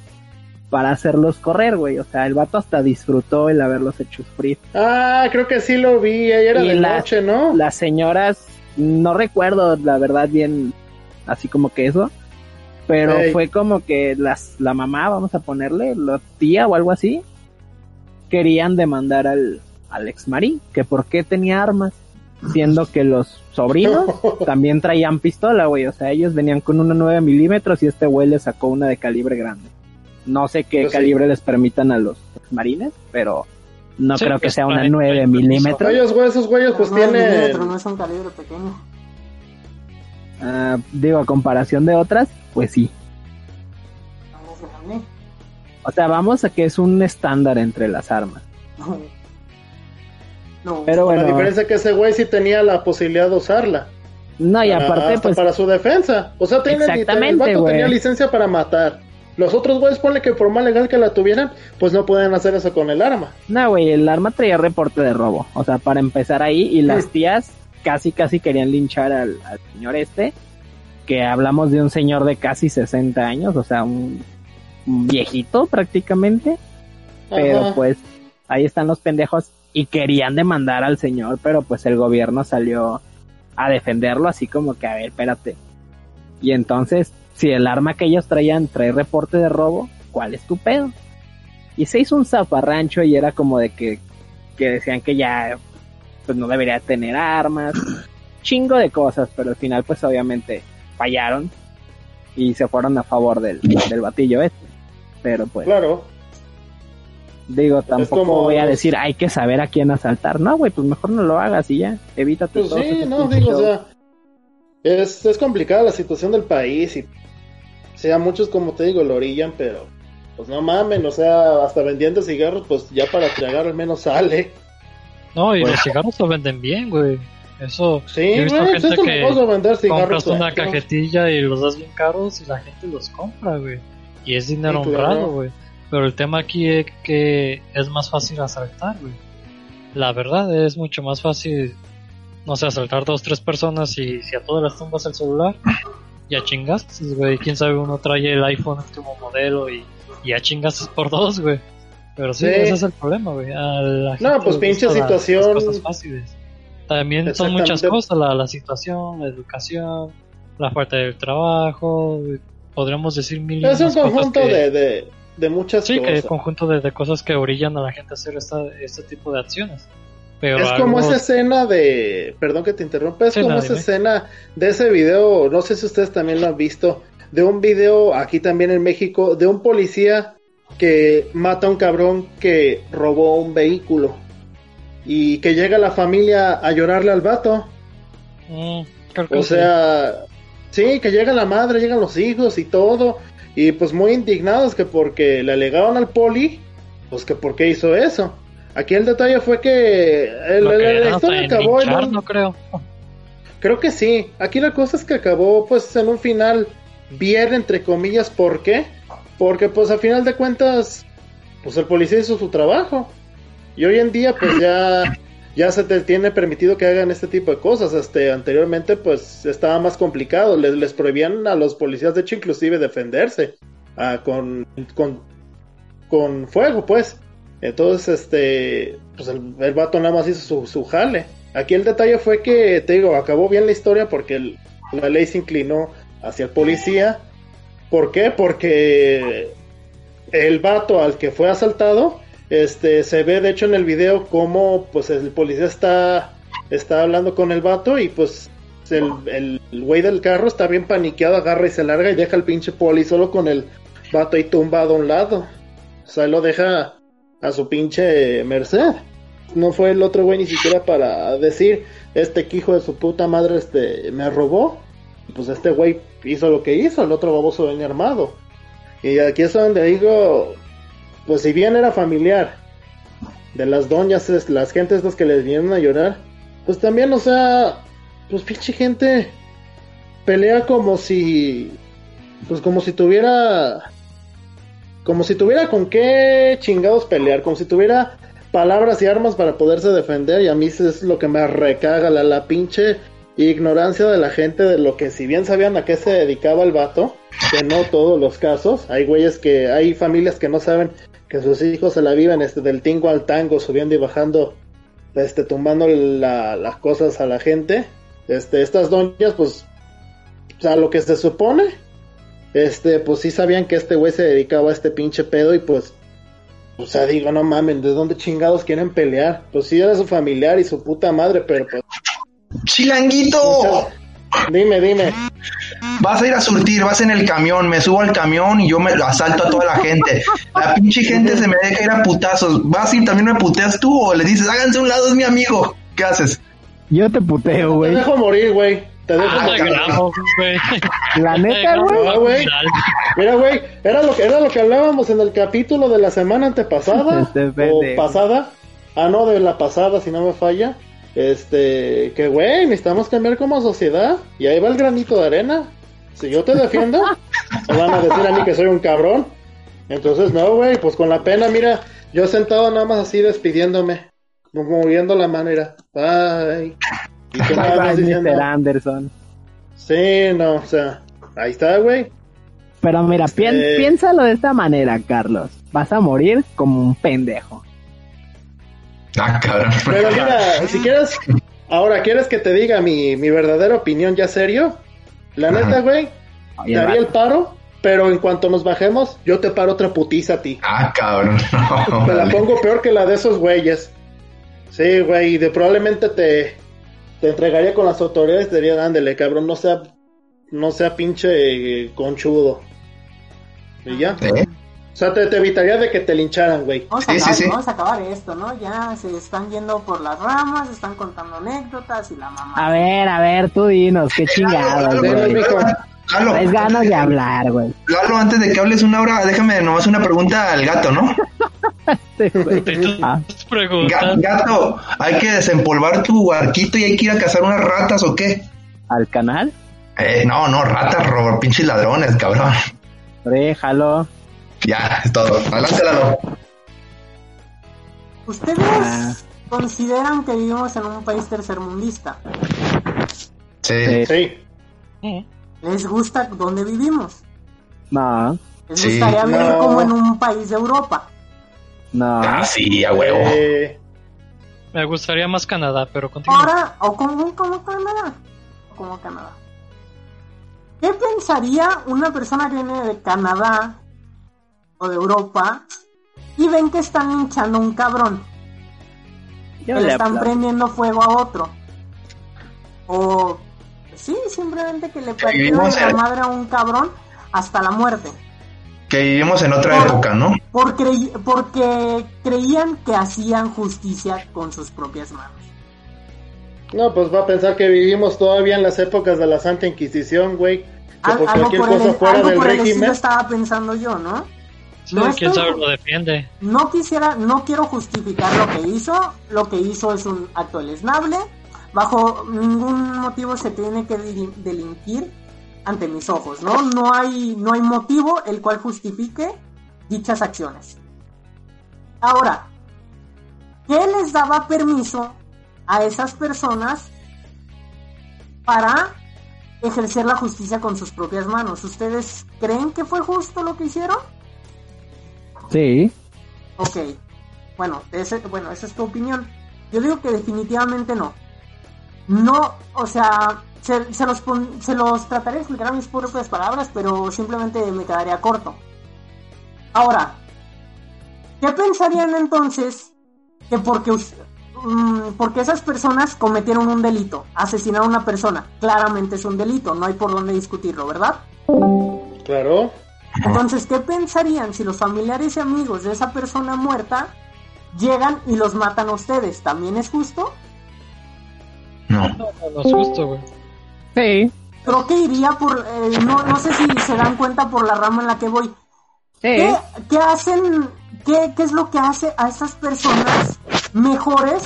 para hacerlos correr, güey. O sea, el vato hasta disfrutó el haberlos hecho sufrir. Ah, creo que sí lo vi, ahí era Y de la- noche, ¿no? Las señoras, no recuerdo la verdad bien, así como que eso, pero Ey. fue como que las, la mamá, vamos a ponerle, la tía o algo así, querían demandar al, al ex marín, que por qué tenía armas, siendo que los sobrinos (laughs) también traían pistola, güey. O sea, ellos venían con una 9 milímetros y este güey le sacó una de calibre grande. No sé qué Pues sí. calibre les permitan a los marines, pero no Sí, creo que pues, sea una traen- 9 traen milímetros. Ellos, güey, esos güeyes pues No, tienen... no es un calibre pequeño. Ah, digo, a comparación de otras, pues sí. O sea, vamos a que es un estándar entre las armas. (laughs) No. Pero La bueno, diferencia es que ese güey sí tenía la posibilidad de usarla. no, y Para- aparte, pues, para su defensa. O sea, tiene, Exactamente, el vato tenía licencia para matar. Los otros güeyes, ponle que por más legal que la tuvieran, pues no pueden hacer eso con el arma. no, güey, el arma traía reporte de robo. O sea, para empezar ahí, y las Mm. tías casi, casi querían linchar al, al señor este, que hablamos de un señor de casi 60 años, o sea, un viejito prácticamente. Pero Ajá. pues ahí están los pendejos y querían demandar al señor, pero pues el gobierno salió a defenderlo así como que, a ver, espérate. Y entonces, si el arma que ellos traían trae reporte de robo, ¿cuál es tu pedo? Y se hizo un zafarrancho y era como de que, que decían que ya pues no debería tener armas, (clears throat) chingo de cosas, pero al final pues obviamente fallaron y se fueron a favor del, del batillo este. Pero pues Claro. Digo, tampoco como- voy a decir hay que saber a quién asaltar. No, güey, pues mejor no lo hagas y ya. Evítate Pues todo sí, no, digo, o sea, es, es complicada la situación del país y, o sea, muchos, como te digo, lo orillan, pero, pues no mamen, o sea, hasta vendiendo cigarros, pues ya para tragar al menos sale. No, y Pues- los cigarros lo venden bien, güey. Eso. Sí, yo he visto güey, gente que negocio vender cigarros. compras una cajetilla y los das bien caros y la gente los compra, güey. Y es dinero Sí, honrado, güey. Pero el tema aquí es que es más fácil asaltar, güey. La verdad es mucho más fácil, no sé, asaltar dos, tres personas y si a todas les tumbas el celular, ya chingaste, güey. Quién sabe, uno trae el iPhone último modelo y, y ya chingaste por dos, güey. Pero sí, Sí. ese es el problema, güey. No, pues pinche gustan las- las situación. cosas fáciles. También son muchas cosas, la, la situación, la educación, la falta del trabajo, podríamos decir mil Es un cosas conjunto que- de, de, de muchas Sí, que cosas. conjunto de, de cosas que orillan a la gente a hacer esta, este tipo de acciones. Pero Es como esa escena de. Perdón que te interrumpa. Es Sí, como no, esa dime. escena de ese video. No sé si ustedes también lo han visto. De un video aquí también en México. De un policía que mata a un cabrón que robó un vehículo. Y que llega la familia a llorarle al vato. Mm, O sea, sí, que llega la madre, llegan los hijos y todo. Y pues muy indignados que porque le alegaron al poli, pues que por qué hizo eso. Aquí el detalle fue que el- Lo el- la historia acabó en un- no creo. Creo que sí. Aquí la cosa es que acabó pues en un final bien, entre comillas. ¿Por qué? Porque pues a final de cuentas, pues el policía hizo su trabajo. Y hoy en día pues ya, (coughs) ya se te tiene permitido que hagan este tipo de cosas. Este, anteriormente pues estaba más complicado. Les, les prohibían a los policías de hecho inclusive defenderse ah, con, con, con fuego pues. Entonces este, pues el, el vato nada más hizo su, su jale. Aquí el detalle fue que, te digo, acabó bien la historia porque la ley se inclinó hacia el policía. ¿Por qué? Porque el vato al que fue asaltado, este, se ve de hecho en el video como pues el policía está, está hablando con el vato y pues el güey del carro está bien paniqueado, agarra y se larga y deja al pinche poli solo con el vato ahí tumbado a un lado. O sea, él lo deja a su pinche merced. No fue el otro güey ni siquiera para decir este que hijo de su puta madre este me robó pues este güey hizo lo que hizo el otro baboso venía armado. Y aquí es donde digo pues si bien era familiar de las doñas las gentes estas que les vinieron a llorar pues también o sea pues pinche gente pelea como si pues como si tuviera como si tuviera con qué chingados pelear como si tuviera palabras y armas para poderse defender y a mí es lo que me recaga la, la pinche ignorancia de la gente de lo que si bien sabían a qué se dedicaba el vato, que no todos los casos, hay güeyes que hay familias que no saben que sus hijos se la viven este del tingo al tango, subiendo y bajando, este tumbando la- las cosas a la gente. Este estas doñas pues o sea, lo que se supone este pues sí sabían que este güey se dedicaba a este pinche pedo y pues o sea, digo, no mamen, ¿de dónde chingados quieren pelear? Pues sí era su familiar y su puta madre, pero pues... ¡Chilanguito! Dime, dime. Vas a ir a surtir, vas en el camión, me subo al camión y yo me asalto a toda la gente. La pinche gente se me deja ir a putazos. ¿Vas y también me puteas tú o le dices, háganse a un lado, es mi amigo? ¿Qué haces? Yo te puteo, Te güey. dejo morir, güey. Te dejo Ah, morir. güey. La neta, güey. Mira, güey, era lo que era lo que hablábamos en el capítulo de la semana antepasada (laughs) Este o pasada. Ah, no, de la pasada, si no me falla. Este, que güey, necesitamos cambiar como sociedad y ahí va el granito de arena. Si yo te defiendo, me van a decir a mí que soy un cabrón. Entonces, no, güey, pues con la pena, mira, yo sentado nada más así despidiéndome, moviendo la manera. Bye. Y nada Bye, bye, diciendo, Mr. Anderson. Sí, no, o sea, ahí está, güey. Pero mira, Eh. piénsalo de esta manera, Carlos. Vas a morir como un pendejo. Ah, cabrón. (laughs) Pero mira, si quieres, ahora quieres que te diga mi, mi verdadera opinión ya serio. La neta, güey, te haría el paro, pero en cuanto nos bajemos, yo te paro otra putiza a ti. Ah, cabrón. (laughs) No, Te la pongo peor que la de esos güeyes. Sí, güey, y de probablemente te, te entregaría con las autoridades y te diría, ándele, cabrón, no sea, no sea pinche eh, conchudo. Y ya. ¿Eh? Sea, te, te evitaría de que te lincharan, güey. Vamos a, Sí, sí, acabar, sí. vamos a acabar esto, ¿no? Ya se están yendo por las ramas, están contando anécdotas y la mamá. A ver, a ver, tú dinos, qué chingados, Lalo, güey. Lalo, Traes ganas de hablar, güey. Lalo, antes de que hables una hora, déjame nomás una pregunta al gato, ¿no? (laughs) Sí, Ah, gato, ¿hay que desempolvar tu barquito y hay que ir a cazar unas ratas o qué? ¿Al canal? Eh, no, no, ratas, robo, pinches ladrones, cabrón. Déjalo. Ya, es todo. Adelante, Lalo. ¿Ustedes Ah. consideran que vivimos en un país tercermundista? Sí. Sí. ¿Les gusta dónde vivimos? No, ¿Les Sí. gustaría vivir No. como en un país de Europa? no. Ah, sí, a huevo. Eh, Me gustaría más Canadá, pero continúa. Ahora, o como, como Canadá. O como Canadá. ¿Qué pensaría una persona que viene de Canadá o de Europa y ven que están hinchando a un cabrón? Yo que le están aplaudo. prendiendo fuego a otro. O, sí, simplemente que le vivimos la madre a un cabrón hasta la muerte. Que vivimos en otra Por- época, ¿no? Por crey- porque creían que hacían justicia con sus propias manos. no, pues va a pensar que vivimos todavía en las épocas de la Santa Inquisición, güey. Que Al- por algo cualquier por el, cosa fuera algo del por el estilo régimen. estaba pensando yo, ¿no? Sí, no quién sabe lo defiende. No quisiera, no quiero justificar lo que hizo. Lo que hizo es un acto lesnable. Bajo ningún motivo se tiene que deli- delinquir ante mis ojos, ¿no? No hay, no hay motivo el cual justifique dichas acciones. Ahora, ¿qué les daba permiso a esas personas para ejercer la justicia con sus propias manos? ¿Ustedes creen que fue justo lo que hicieron? Sí. Ok, bueno, ese, bueno, esa es tu opinión. Yo digo que definitivamente no. No, o sea, se, se los, pon- se los trataré de explicar a mis propias palabras, pero simplemente me quedaría corto. Ahora, ¿qué pensarían entonces que porque, mm, porque esas personas cometieron un delito, asesinaron a una persona? Claramente es un delito, no hay por dónde discutirlo, ¿verdad? Claro. Entonces, ¿qué pensarían si los familiares y amigos de esa persona muerta llegan y los matan a ustedes? ¿También es justo? No. No, es justo, güey. Sí. Creo que iría por... eh, no, no sé si se dan cuenta por la rama en la que voy. Sí. ¿Qué, qué hacen? Qué, ¿Qué es lo que hace a esas personas mejores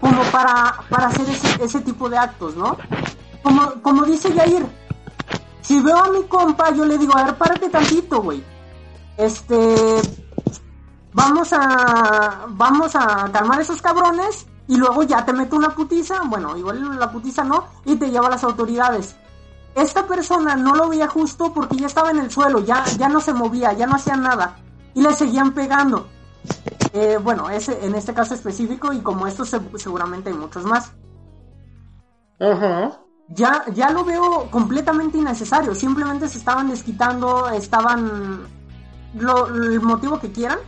como para, para hacer ese, ese tipo de actos, no? Como, como dice Yair, si veo a mi compa, yo le digo, a ver, párate tantito, güey. Este, vamos a, vamos a calmar esos cabrones y luego ya te meto una putiza, bueno, igual la putiza no, y te lleva a las autoridades. Esta persona no lo veía justo porque ya estaba en el suelo, ya, ya no se movía, ya no hacía nada. Y le seguían pegando. Eh, bueno, ese, en este caso específico, y como estos se- seguramente hay muchos más. Ajá. Ya, ya lo veo completamente innecesario. Simplemente se estaban desquitando, estaban... Lo, el motivo que quieran.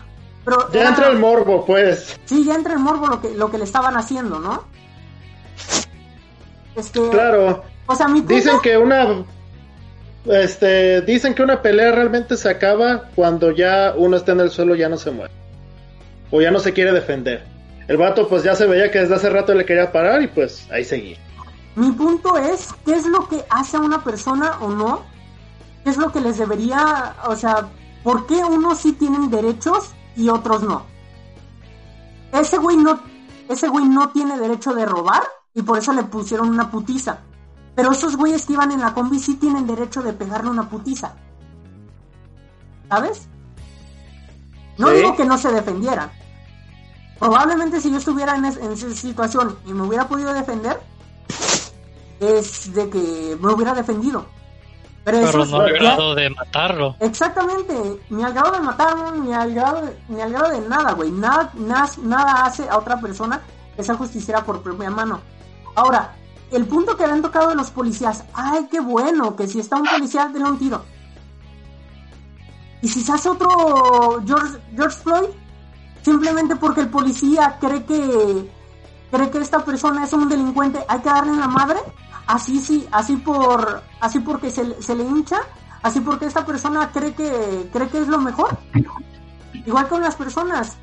Pero Ya era- entra el morbo, pues. Sí, ya entra el morbo lo que, lo que le estaban haciendo, ¿no? Este, Claro. o sea, mi punto, Dicen que una. Este, dicen que una pelea realmente se acaba cuando ya uno está en el suelo ya no se mueve. O ya no se quiere defender. El vato pues ya se veía que desde hace rato le quería parar y pues ahí seguía. Mi punto es, ¿qué es lo que hace a una persona o no? ¿Qué es lo que les debería, o sea, por qué unos sí tienen derechos y otros no? Ese güey no, ese güey no tiene derecho de robar y por eso le pusieron una putiza. Pero esos güeyes que iban en la combi sí tienen derecho de pegarle una putiza. ¿Sabes? No Sí. digo que no se defendieran. Probablemente si yo estuviera en, es- en esa situación y me hubiera podido defender, es de que me hubiera defendido. Pero, Pero no al ya- grado de matarlo. Exactamente, ni al grado de matarlo, ni al grado de, ni al grado de nada, güey. Nada, nada, nada hace a otra persona que sea justiciera por propia mano. Ahora, el punto que habían tocado de los policías, ay, qué bueno, que si está un policía, denle un tiro. Y si se hace otro George, George Floyd, simplemente porque el policía cree que cree que esta persona es un delincuente, hay que darle en la madre, así sí, así por, así porque se, le- se le hincha, así porque esta persona cree que cree que es lo mejor. Igual con las personas.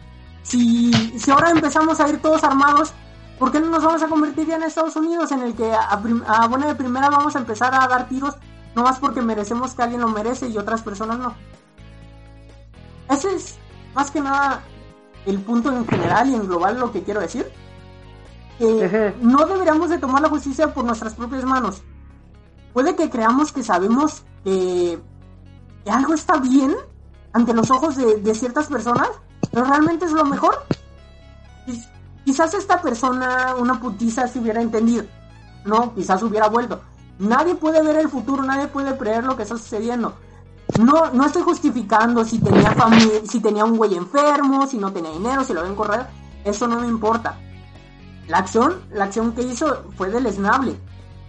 Si, si ahora empezamos a ir todos armados, ¿por qué no nos vamos a convertir ya en Estados Unidos en el que a, a buena de primera vamos a empezar a dar tiros nomás porque merecemos que alguien lo merece y otras personas no? Ese es más que nada el punto en general y en global lo que quiero decir. No deberíamos de tomar la justicia por nuestras propias manos. Puede que creamos que sabemos que, que algo está bien ante los ojos de, de ciertas personas, pero realmente es lo mejor. Quiz- Quizás esta persona, una putiza, se hubiera entendido. No, quizás hubiera vuelto. Nadie puede ver el futuro, nadie puede prever lo que está sucediendo. No, no estoy justificando si tenía familia, si tenía un güey enfermo, si no tenía dinero, si lo ven correr. Eso no me importa. La acción, la acción que hizo fue deleznable.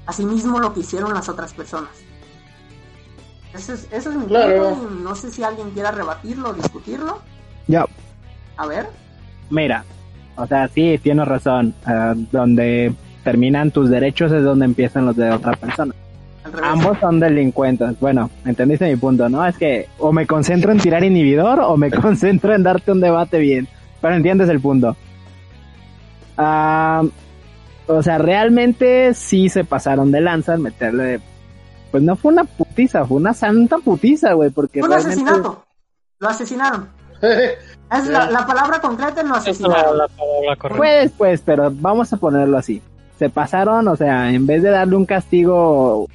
Asimismo lo que hicieron las otras personas. Eso es, eso es mi Claro. punto y no sé si alguien quiera rebatirlo o discutirlo. Yo, A ver. mira, o sea, sí, tienes razón. ah, donde terminan tus derechos es donde empiezan los de otra persona. Ambos son delincuentes. Bueno, entendiste mi punto, ¿no? Es que o me concentro en tirar inhibidor o me (laughs) concentro en darte un debate bien. Pero entiendes el punto. Ah, o sea, realmente sí se pasaron de lanza en meterle. Pues no fue una putiza, fue una santa putiza, güey, porque Fue un realmente- asesinato. Lo asesinaron. (laughs) Es la, la palabra concreta es lo asesinaron. la palabra. Fue después, pero vamos a ponerlo así. Se pasaron, o sea, en vez de darle un castigo,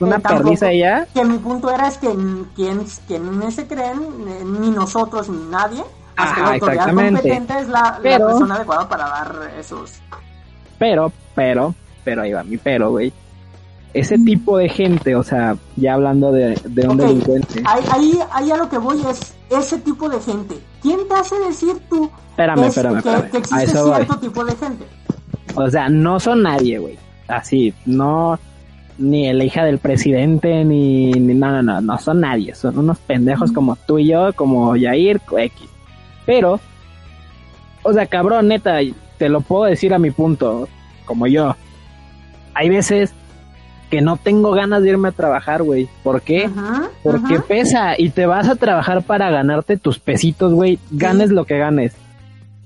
una Eh, y ya, Que mi punto era es que quien, quien se creen, eh, ni nosotros ni nadie, más que la Ajá, autoridad exactamente. competente es la, la Pero- persona adecuada para dar esos. pero, pero, pero ahí va mi pero, güey. Ese tipo de gente, o sea, ya hablando de, de un Ok, delincuente. Ahí, ahí, ahí a lo que voy es ese tipo de gente. ¿Quién te hace decir tú Espérame, que, es- espérame, que- espérame. que A existe eso voy. cierto tipo de gente? O sea, no son nadie, güey. Así, no, ni la hija del presidente, ni, ni no, no, no, no son nadie. Son unos pendejos como tú y yo, como Yair, X. Pero, o sea, cabrón, neta, te lo puedo decir a mi punto, como yo. Hay veces que no tengo ganas de irme a trabajar, güey. ¿Por qué? Ujú, Porque pesa y te vas a trabajar para ganarte tus pesitos, güey. Ganes lo que ganes.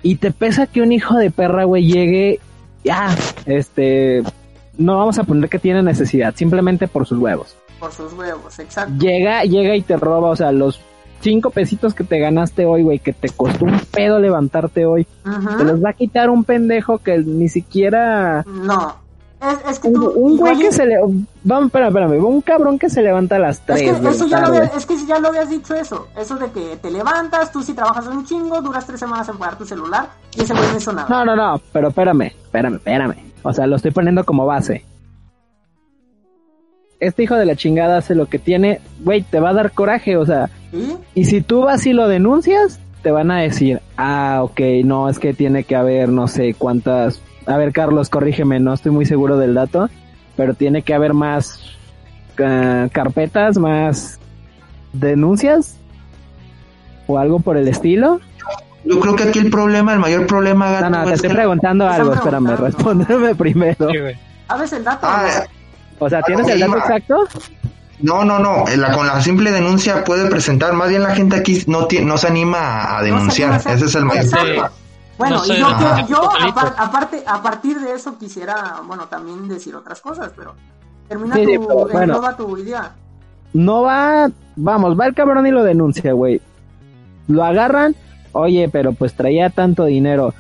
Y te pesa que un hijo de perra, güey, llegue. Ya, este. No vamos a poner que tiene necesidad, simplemente por sus huevos. Por sus huevos, exacto. Llega, llega y te roba, o sea, los cinco pesitos que te ganaste hoy, güey, que te costó un pedo levantarte hoy. Te los va a quitar un pendejo que ni siquiera. No. Es, es que Un, tú. un güey que se le. Vamos, espérame, espérame. Un cabrón que se levanta a las Es tres. que, eso ya lo había- es que ya lo habías dicho eso. Eso de que te levantas, tú si trabajas un chingo, duras tres semanas en pagar tu celular y ese güey no hizo nada. No, no, no, pero espérame, espérame, espérame. O sea, lo estoy poniendo como base. Este hijo de la chingada hace lo que tiene, güey, te va a dar coraje, o sea, Y si tú vas y lo denuncias, te van a decir, ah, ok, no, es que tiene que haber no sé cuántas, a ver, Carlos, corrígeme, no estoy muy seguro del dato, pero tiene que haber más ah, carpetas, más denuncias o algo por el estilo. Yo creo que aquí el problema, el mayor problema, No, gato, no, te es estoy preguntando Te algo, espérame, respóndeme (laughs) primero. Sí. ¿Sabes el dato? Ah, O sea, ¿tienes el dato exacto? No, no, no. la- con la simple denuncia puede presentar. Más bien la gente aquí no, ti- no se anima a, denunciar. No se anima a Ese es el mayor problema. Bueno, No sé, y yo, yo aparte, a partir de eso quisiera, bueno, también decir otras cosas, pero termina Sí, tu, pero bueno. engloba tu idea. No va, vamos, va el cabrón y lo denuncia, güey. Lo agarran, oye, pero pues traía tanto dinero.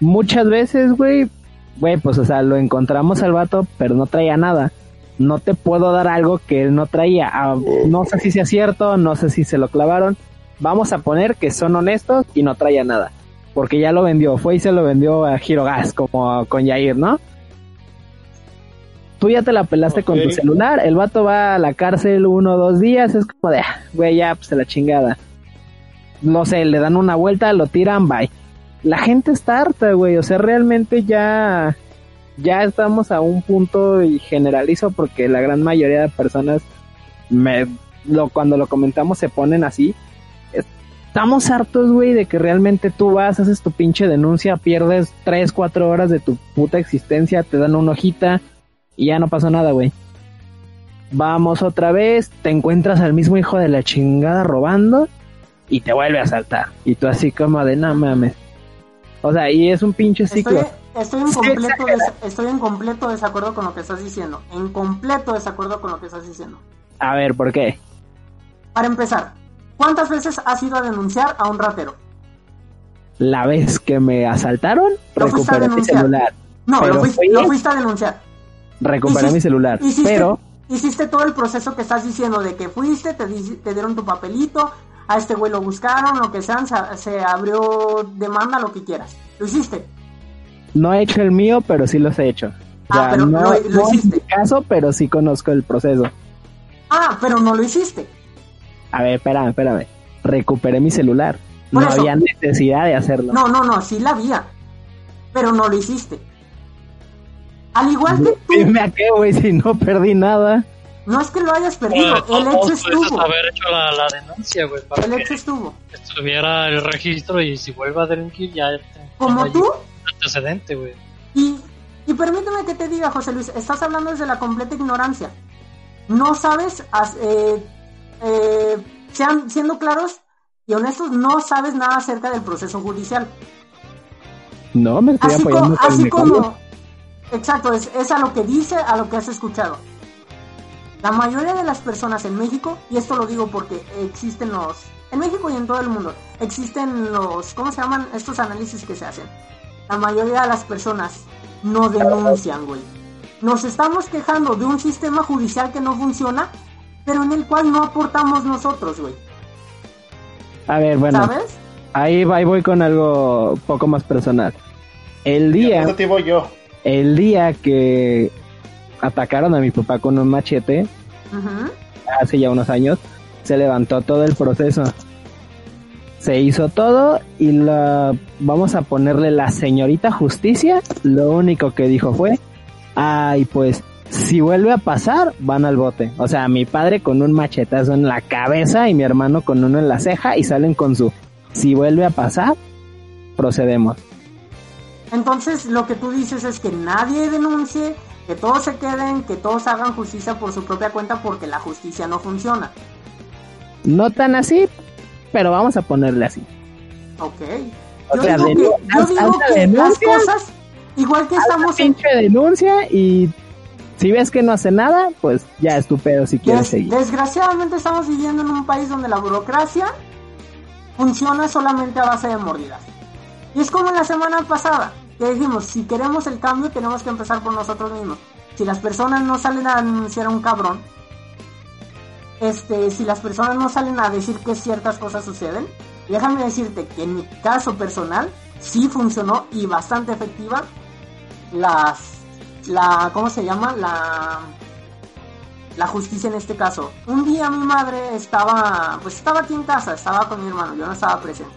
Muchas veces, güey, güey, pues o sea, lo encontramos al vato, pero no traía nada. No te puedo dar algo que él no traía. Ah, no sé si sea cierto, no sé si se lo clavaron. Vamos a poner que son honestos y no traía nada. Porque ya lo vendió, fue y se lo vendió a Girogas, como con Yair, ¿no? Tú ya te la pelaste con tu celular, el vato va a la cárcel uno o dos días, es como de, ah, güey, ya, pues la chingada. No sé, le dan una vuelta, lo tiran, bye. La gente está harta, güey, o sea, realmente ya, ya estamos a un punto y generalizo porque la gran mayoría de personas, me, lo, cuando lo comentamos se ponen así. Estamos hartos, güey, de que realmente tú vas, haces tu pinche denuncia, pierdes 3, 4 horas de tu puta existencia, te dan una hojita y ya no pasó nada, güey. Vamos otra vez, te encuentras al mismo hijo de la chingada robando y te vuelve a asaltar. Y tú así como de, no mames. O sea, y es un pinche ciclo. Estoy, estoy, en completo des- estoy en completo desacuerdo con lo que estás diciendo. En completo desacuerdo con lo que estás diciendo. A ver, ¿por qué? Para empezar, ¿cuántas veces has ido a denunciar a un ratero? La vez que me asaltaron, Lo recuperé mi celular. No, lo fuiste, fui- lo fuiste a denunciar. Recuperé Hiciste- mi celular. Hiciste, Pero hiciste todo el proceso que estás diciendo de que fuiste, te, te dieron tu papelito, a este güey lo buscaron, lo que sean, se, se abrió demanda, lo que quieras. Lo hiciste. No he hecho el mío, pero sí los he hecho. O Ah, sea, pero no, lo- lo no hiciste. caso, pero sí conozco el proceso. Ah, pero no lo hiciste. A ver, espérame, espérame. Recuperé mi celular. Por no eso. había necesidad de hacerlo. No, no, no, sí la había. Pero no lo hiciste. Al igual que (laughs) tú, Dime a qué, güey, si no perdí nada. no es que lo hayas perdido, Bueno, el hecho estuvo. haber hecho la, la denuncia, güey, El que hecho estuvo. estuviera el registro y si vuelve a delinquir ya Como tú, antecedente, güey. Y, y permíteme que te diga, José Luis, estás hablando desde la completa ignorancia. No sabes, as- eh, eh, sean, siendo claros y honestos, no sabes nada acerca del proceso judicial. No, me estoy Así, apoyando con así como, exacto, es, es a lo que dice, a lo que has escuchado. La mayoría de las personas en México, y esto lo digo porque existen los, en México y en todo el mundo, existen los, ¿cómo se llaman estos análisis que se hacen? La mayoría de las personas no denuncian, güey. Nos estamos quejando de un sistema judicial que no funciona, pero en el cual no aportamos nosotros, güey. A ver, bueno, ¿Sabes? ahí, ahí voy con algo poco más personal. El día, yo. el día que atacaron a mi papá con un machete, hace ya unos años, se levantó todo el proceso. Se hizo todo y la vamos a ponerle la señorita justicia. Lo único que dijo fue, ay, pues si vuelve a pasar, van al bote. O sea, mi padre con un machetazo en la cabeza y mi hermano con uno en la ceja y salen con su, si vuelve a pasar, procedemos. Entonces lo que tú dices es que nadie denuncie, que todos se queden, que todos hagan justicia por su propia cuenta porque la justicia no funciona. No tan así, pero vamos a ponerle así. Ok. O Yo sea, digo que, yo digo las cosas, igual que estamos en... pinche denuncia y si ves que no hace nada, pues ya es tu pedo si quieres Des- seguir. desgraciadamente estamos viviendo en un país donde la burocracia funciona solamente a base de mordidas. Y es como la semana pasada, que dijimos, si queremos el cambio tenemos que empezar por nosotros mismos. Si las personas no salen a denunciar a un cabrón, este, si las personas no salen a decir que ciertas cosas suceden, déjame decirte que en mi caso personal sí funcionó y bastante efectiva las, la, ¿cómo se llama? La, la justicia en este caso. Un día mi madre estaba, pues estaba aquí en casa, estaba con mi hermano, yo no estaba presente.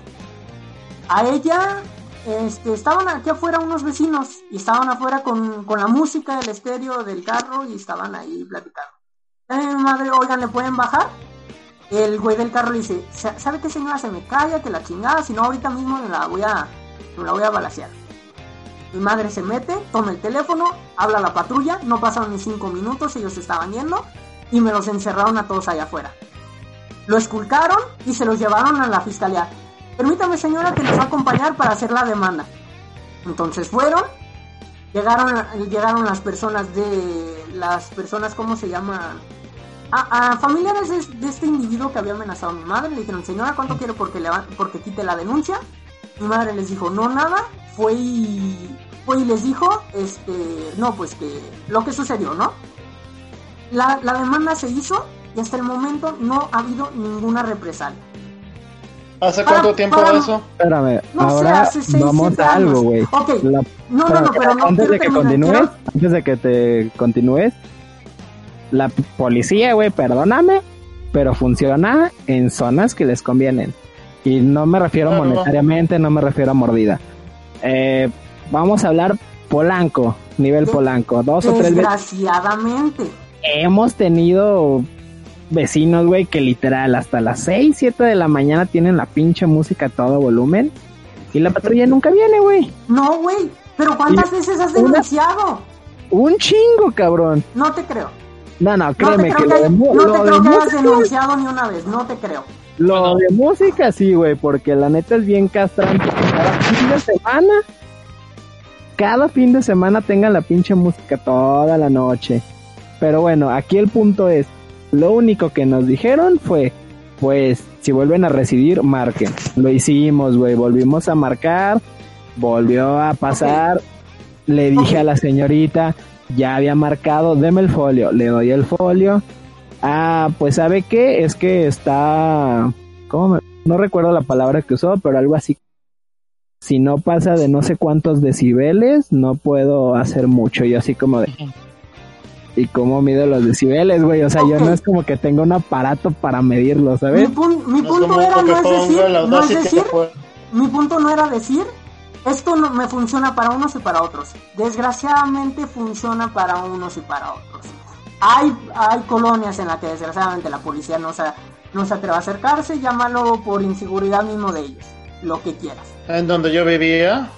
A ella, este, estaban aquí afuera unos vecinos y estaban afuera con, con la música del estéreo del carro y estaban ahí platicando. Mi madre, oigan, ¿le pueden bajar? El güey del carro le dice, "Sa- ¿sabe qué señora? Se me calla, que la chingada, si no ahorita mismo me la voy a, me la voy a balasear. Mi madre se mete, toma el teléfono, habla a la patrulla, no pasaron ni cinco minutos, ellos estaban yendo y me los encerraron a todos allá afuera. Lo esculcaron y se los llevaron a la fiscalía. Permítame señora que les va a acompañar para hacer la demanda. Entonces fueron, llegaron, llegaron las personas de las personas, ¿cómo se llaman? A, a familiares de, de este individuo que había amenazado a mi madre. Le dijeron, señora, ¿cuánto quiere porque, le va- porque quite la denuncia? Mi madre les dijo, no, nada. Fue y, fue y les dijo, este, no, pues que lo que sucedió, ¿no? La, la demanda se hizo y hasta el momento no ha habido ninguna represalia. ¿Hace Para- cuánto tiempo para- eso? Espérame, No sé, ahora hace seis, vamos a algo, años. güey. No, no, no, pero no antes quiero de que continúes, quiero- antes de que te continúes, la policía, güey, perdóname, pero funciona en zonas que les convienen. Y no me refiero Claro. monetariamente, no me refiero a mordida. Eh, vamos a hablar Polanco, nivel De- Polanco. Dos o tres veces Desgraciadamente. hemos tenido vecinos, güey, que literal hasta las 6, 7 de la mañana tienen la pinche música a todo volumen. Y la patrulla nunca viene, güey. No, güey. Pero ¿cuántas Y- veces has una- denunciado? Un chingo, cabrón. No te creo. No, no, créeme que lo de, no lo te de creo que hayas música- denunciado ni una vez. No te creo. Lo de música sí, güey, porque la neta es bien castrante. Cada fin de semana, cada fin de semana tengan la pinche música toda la noche. Pero bueno, aquí el punto es, lo único que nos dijeron fue, pues, si vuelven a residir, marquen. Lo hicimos, güey, volvimos a marcar, volvió a pasar. Le dije a la señorita, ya había marcado, deme el folio, le doy el folio. Ah, pues sabe qué, es que está, ¿cómo me- no recuerdo la palabra que usó, pero algo así. Si no pasa de no sé cuántos decibeles, no puedo hacer mucho. Yo así como de, ¿y cómo mido los decibeles, güey? O sea, yo no es como que tenga un aparato para medirlo, Mi, ¿sabes? pun- mi No punto como era, no es decir, no es decir, mi punto no era decir, esto no me funciona para unos y para otros. Desgraciadamente funciona para unos y para otros. Hay, hay colonias en las que desgraciadamente la policía no se, no se atreve a acercarse, llámalo por inseguridad mismo de ellos, lo que quieras. En donde yo vivía.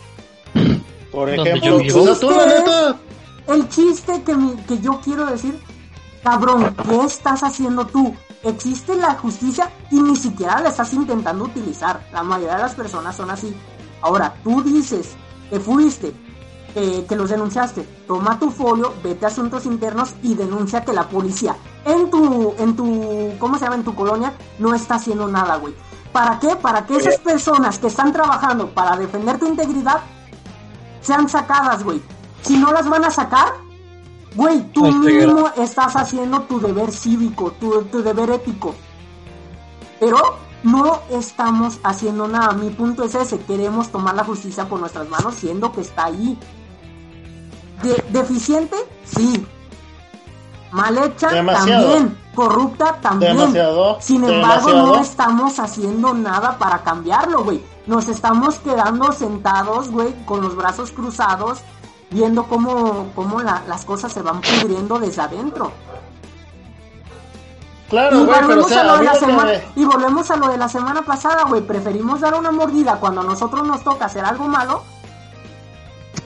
(clears throat) Por ejemplo, yo tú la neta, El chiste que, mi- que yo quiero decir, cabrón, ¿qué estás haciendo tú? Existe la justicia y ni siquiera la estás intentando utilizar. La mayoría de las personas son así. Ahora, tú dices que fuiste, eh, que los denunciaste. Toma tu folio, vete a asuntos internos y denuncia que la policía en tu, en tu, ¿cómo se llama? En tu colonia no está haciendo nada, güey. ¿Para qué? Para que esas personas que están trabajando para defender tu integridad sean sacadas, güey. Si no las van a sacar, güey, tú mismo estás haciendo tu deber cívico, tu, tu deber ético. Pero no estamos haciendo nada. Mi punto es ese, queremos tomar la justicia por nuestras manos, siendo que está ahí. De- deficiente, sí. Mal hecha, Demasiado. también. Corrupta, también. Demasiado, Sin embargo, demasiado. no estamos haciendo nada para cambiarlo, güey. Nos estamos quedando sentados, güey, con los brazos cruzados, viendo cómo, cómo la- las cosas se van pudriendo desde adentro. Claro, Y güey, pero o volvemos, a lo de la semana, me- y volvemos a lo de la semana pasada, güey. Preferimos dar una mordida cuando a nosotros nos toca hacer algo malo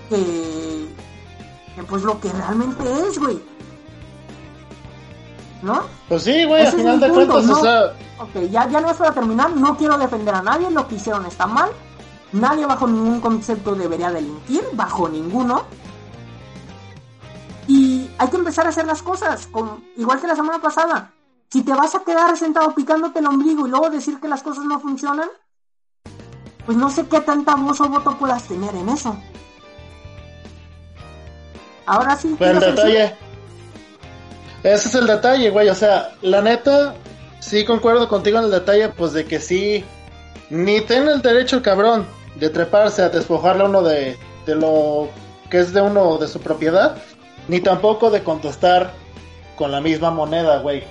que, que pues lo que realmente es, güey. ¿No? Pues sí, güey, Ese al final de cuentas, ¿no? o sea, Ok, ya, ya no es para terminar, no quiero defender a nadie, lo que hicieron está mal. Nadie bajo ningún concepto debería delinquir, bajo ninguno. Y hay que empezar a hacer las cosas, como, igual que la semana pasada. Si te vas a quedar sentado picándote el ombligo y luego decir que las cosas no funcionan, pues no sé qué tanta voz o voto puedas tener en eso. Ahora sí, Pero el detalle. Ese es el detalle, güey. O sea, la neta, sí concuerdo contigo en el detalle, pues de que sí. Ni tiene el derecho el cabrón de treparse a despojarle a uno de, de lo que es de uno de su propiedad. Ni tampoco de contestar con la misma moneda, güey.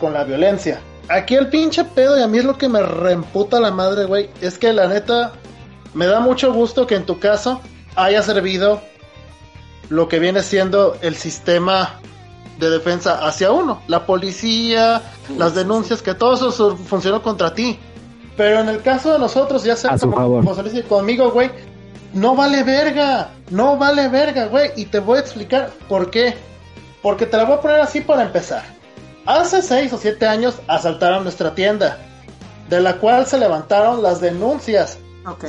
Con la violencia. Aquí el pinche pedo, y a mí es lo que me reemputa la madre, güey. Es que la neta, me da mucho gusto que en tu caso haya servido lo que viene siendo el sistema de defensa hacia uno, la policía, las denuncias, que todo eso su- funcionó contra ti. Pero en el caso de nosotros, ya sea como, se dice conmigo, güey, no vale verga, no vale verga, güey, y te voy a explicar por qué. Porque te la voy a poner así para empezar. Hace seis o siete años asaltaron nuestra tienda, de la cual se levantaron las denuncias.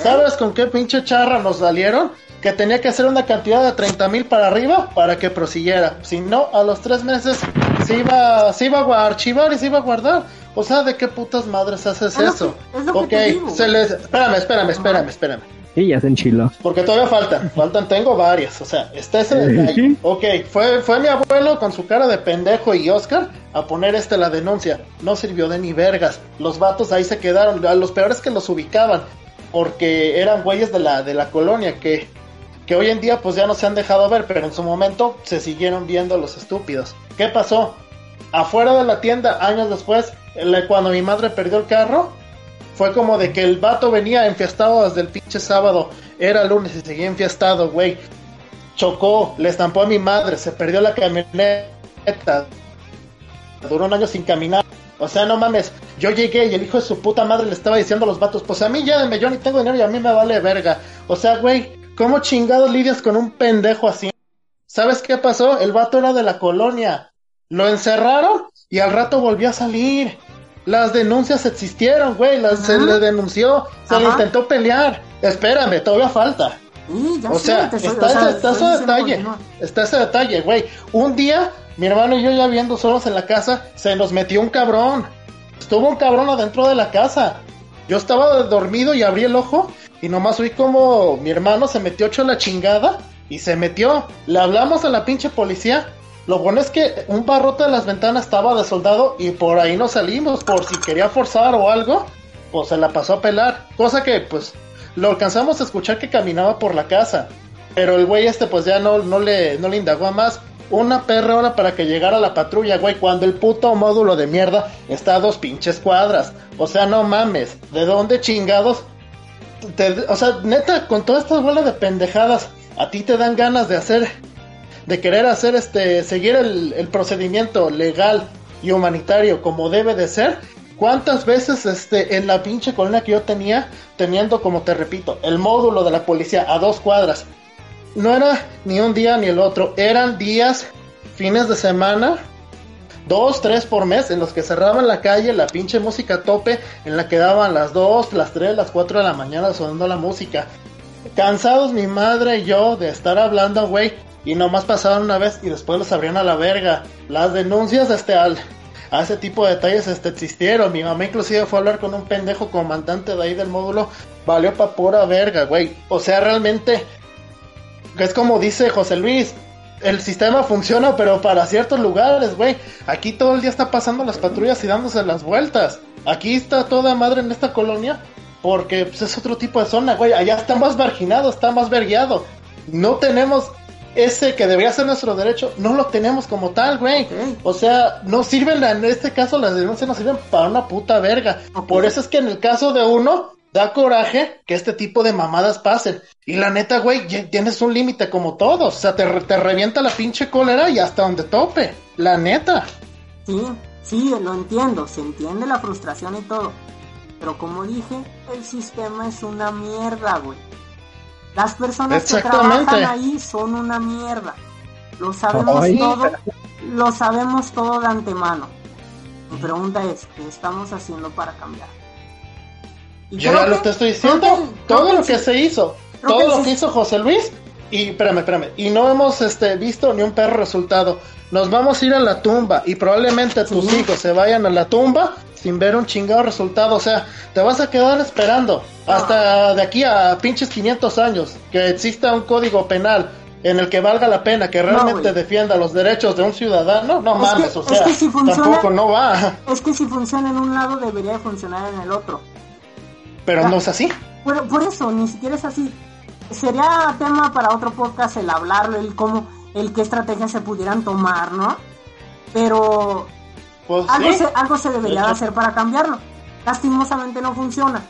¿Sabes con qué pinche charra nos salieron? Que tenía que hacer una cantidad de 30 mil para arriba para que prosiguiera. Si no, a los tres meses se iba, se iba a archivar y se iba a guardar. O sea, ¿de qué putas madres haces Es lo eso? que- es ok, se les... Espérame, espérame, espérame, espérame. Y ya se enchiló. Porque todavía faltan, faltan, tengo varias, o sea, está ese detalle. Ok, fue, fue mi abuelo con su cara de pendejo y Oscar a poner este la denuncia. No sirvió de ni vergas. Los vatos ahí se quedaron, a los peores que los ubicaban, porque eran güeyes de la, de la colonia que, que hoy en día pues ya no se han dejado ver, pero en su momento se siguieron viendo los estúpidos. ¿Qué pasó? Afuera de la tienda, años después, cuando mi madre perdió el carro, fue como de que el vato venía enfiestado desde el pinche sábado. Era lunes y seguía enfiestado, güey. Chocó, le estampó a mi madre, se perdió la camioneta. Duró un año sin caminar. O sea, no mames. Yo llegué y el hijo de su puta madre le estaba diciendo a los vatos, pues a mí de yo ni tengo dinero y a mí me vale verga. O sea, güey, ¿cómo chingados lidias con un pendejo así? ¿Sabes qué pasó? El vato era de la colonia. Lo encerraron y al rato volvió a salir. Las denuncias existieron, güey. Las, se le denunció, se le intentó pelear. Espérame, todavía falta. Sí, ya O sea, soy- está, o sea, ese, está detalle. continúa. Está ese detalle, güey. Un día, mi hermano y yo ya viendo solos en la casa, se nos metió un cabrón. Estuvo un cabrón adentro de la casa. Yo estaba dormido y abrí el ojo y nomás oí como mi hermano se metió hecho la chingada y se metió. Le hablamos a la pinche policía. Lo bueno es que un barrote de las ventanas estaba de soldado y por ahí no salimos por si quería forzar o algo. Pues se la pasó a pelar. Cosa que pues lo alcanzamos a escuchar que caminaba por la casa. Pero el güey este pues ya no, no, le, no le indagó a más. Una perra hora para que llegara la patrulla, güey, cuando el puto módulo de mierda está a dos pinches cuadras. O sea, no mames. ¿De dónde chingados? Te- o sea, neta, con toda esta bola de pendejadas, a ti te dan ganas de hacer, de querer hacer este, seguir el, el procedimiento legal y humanitario como debe de ser. ¿Cuántas veces este, en la pinche colonia que yo tenía, teniendo, como te repito, el módulo de la policía a dos cuadras, no era ni un día ni el otro, eran días, fines de semana, dos, tres por mes, en los que cerraban la calle, la pinche música tope, en la que daban las dos, las tres, las cuatro de la mañana sonando la música. Cansados mi madre y yo de estar hablando, güey, y nomás pasaban una vez y después los abrían a la verga. Las denuncias, este, al, a ese tipo de detalles, este, existieron. Mi mamá inclusive fue a hablar con un pendejo comandante de ahí del módulo, valió pa' pura verga, güey. O sea, realmente, es como dice José Luis, el sistema funciona, pero para ciertos lugares, güey. Aquí todo el día está pasando las patrullas y dándose las vueltas. Aquí está toda madre en esta colonia, porque pues, es otro tipo de zona, güey. Allá está más marginado, está más vergueado. No tenemos ese que debería ser nuestro derecho, no lo tenemos como tal, güey. O sea, no sirven, en este caso las denuncias no sirven para una puta verga. Por eso es que en el caso de uno, da coraje que este tipo de mamadas pasen. Y la neta, güey, tienes un límite como todos. O sea, te, te revienta la pinche cólera y hasta donde tope. La neta. Sí, sí, lo entiendo, se entiende la frustración y todo. Pero como dije, el sistema es una mierda, güey. Las personas que trabajan ahí son una mierda. Lo sabemos Ay. todo, lo sabemos todo de antemano. Mi pregunta es, ¿qué estamos haciendo para cambiar? Y Yo ya lo que- te estoy diciendo. que- todo lo que se hizo. Todo que lo que hizo José Luis. Y espérame, espérame. Y no hemos este, visto ni un perro resultado. Nos vamos a ir a la tumba. Y probablemente tus hijos se vayan a la tumba sin ver un chingado resultado. O sea, te vas a quedar esperando. Hasta de aquí a pinches 500 años. Que exista un código penal. En el que valga la pena, que realmente defienda los derechos de un ciudadano, no Es mames, que- o es sea, que si funciona- tampoco no va, Es que si funciona en un lado, debería de funcionar en el otro. pero no es así. Por, por eso, ni siquiera es así. Sería tema para otro podcast el hablarlo, el cómo, el qué estrategias se pudieran tomar, ¿no? Pero Pues algo, sí. se, algo se debería de hacer para cambiarlo. Lastimosamente no funciona.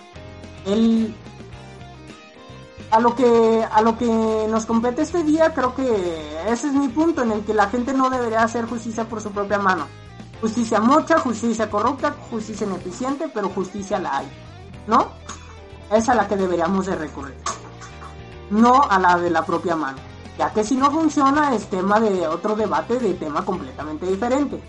El, a lo que a lo que nos compete este día, creo que ese es mi punto en el que la gente no debería hacer justicia por su propia mano. Justicia mocha, justicia corrupta, justicia ineficiente, pero justicia la hay. ¿No? Es a la que deberíamos de recurrir. No a la de la propia mano. Ya que si no funciona es tema de otro debate de tema completamente diferente.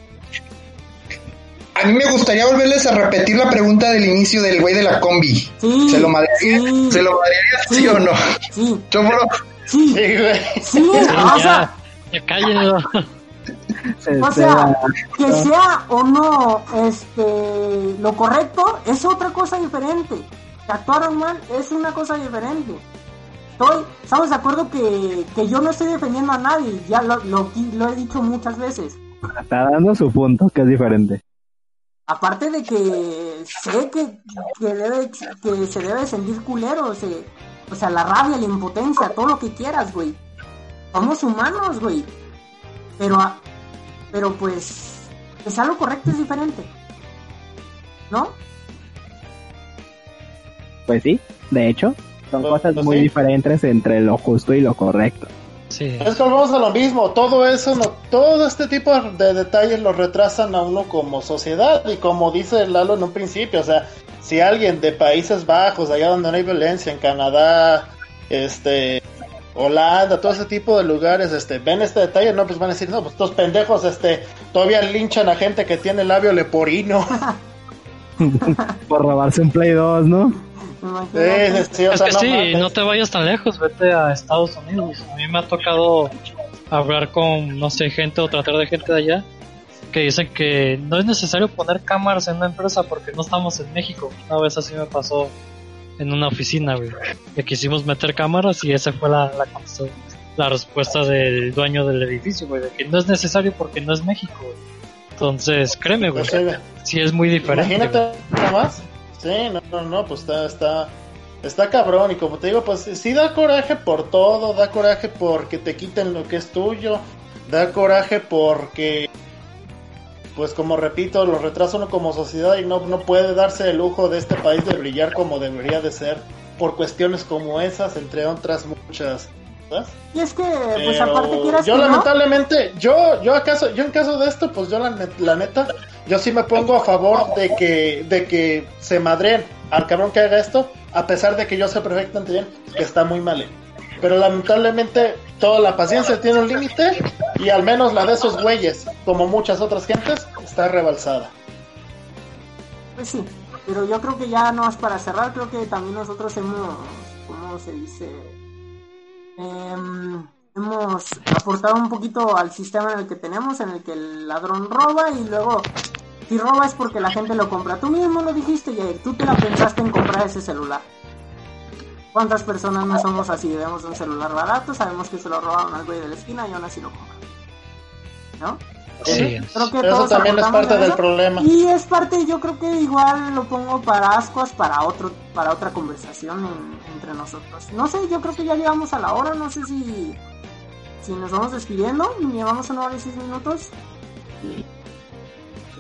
A mí me gustaría volverles a repetir la pregunta del inicio del güey de la combi. Sí, ¿Se lo madrearía? sí. ¿Se lo madrearía sí, Sí. o no? Sí, Chofro, sí, Sí, güey. sí, Ya, o sea, cállenlo. O que sea o no este lo correcto es otra cosa diferente. Que actuaron mal es una cosa diferente. Estoy, estamos de acuerdo que, que yo no estoy defendiendo a nadie, ya lo, lo, lo he dicho muchas veces. está dando su punto, que es diferente. Aparte de que sé que, que, debe, que se debe sentir culero, se- o sea, la rabia, la impotencia, todo lo que quieras, güey. Somos humanos, güey. Pero, pero pues, que sea lo correcto es diferente. ¿No? Pues sí, de hecho, son Pues- cosas pues muy sí. diferentes entre lo justo y lo correcto. Sí. Es que volvemos a lo mismo, todo eso, no, todo este tipo de detalles lo retrasan a uno como sociedad y como dice Lalo en un principio, o sea, si alguien de Países Bajos, allá donde no hay violencia, en Canadá, este, Holanda, todo ese tipo de lugares, este, ven este detalle, no, pues van a decir, no, pues estos pendejos, este, todavía linchan a gente que tiene labio leporino. (laughs) (laughs) Por robarse un Play 2, ¿no? Sí, sí, o Es que no sí, no te vayas tan lejos, vete a Estados Unidos. A mí me ha tocado hablar con, no sé, gente o tratar de gente de allá que dicen que no es necesario poner cámaras en una empresa porque no estamos en México. Una vez así me pasó en una oficina, güey. Que quisimos meter cámaras y esa fue la, la, la respuesta del dueño del edificio, güey. De que no es necesario porque no es México, güey. Entonces, créeme, güey. Pues sí, es muy diferente. Imagínate nada más. Sí, no, no, no, pues está, está, está cabrón. Y como te digo, pues sí da coraje por todo, da coraje porque te quiten lo que es tuyo, da coraje porque, pues como repito, lo retrasa uno como sociedad y no, no puede darse el lujo de este país de brillar como debería de ser por cuestiones como esas, entre otras muchas. ¿Verdad? Y es que, pues Pero aparte quieras yo que no, lamentablemente, yo, yo acaso, yo en caso de esto, pues yo la, net- la neta, yo sí me pongo a favor de que, de que se madreen al cabrón que haga esto, a pesar de que yo sé perfectamente bien que está muy mal. hecho. Pero lamentablemente toda la paciencia tiene un límite y al menos la de esos güeyes, como muchas otras gentes, está rebalsada. pues sí. Pero yo creo que ya no es para cerrar, creo que también nosotros hemos, ¿cómo se dice? Em, hemos aportado un poquito al sistema en el que tenemos, en el que el ladrón roba y luego, si roba es porque la gente lo compra. Tú mismo lo dijiste, Jair, tú te la pensaste en comprar ese celular. ¿Cuántas personas no somos así? Vemos un celular barato, sabemos que se lo robaron al güey de la esquina y aún así lo compran. ¿No? Sí. Creo que Eso también es parte del problema. Y es parte, yo creo que igual lo pongo para ascuas, para otro, para otra conversación en- entre nosotros. No sé, yo creo que ya llegamos a la hora, no sé si, si nos vamos despidiendo, llevamos una hora y seis minutos.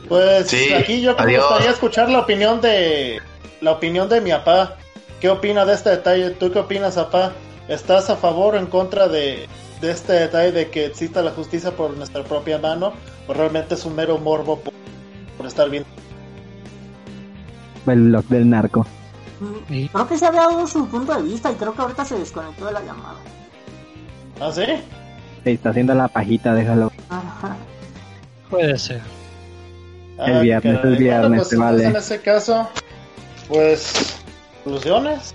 Pues Sí, aquí yo me gustaría escuchar la opinión de la opinión de mi papá. ¿Qué opina de este detalle? ¿Tú qué opinas, papá? ¿Estás a favor o en contra de, de este detalle de que exista la justicia por nuestra propia mano? ¿O realmente es un mero morbo por, por estar bien? El blog del narco. Mm, Creo que se había dado su punto de vista y creo que ahorita se desconectó de la llamada. ¿Ah, sí? Se está haciendo la pajita, déjalo. Ajá. Puede ser. El viernes, caray. el viernes, Bueno, pues, se vale. En ese caso, pues, conclusiones.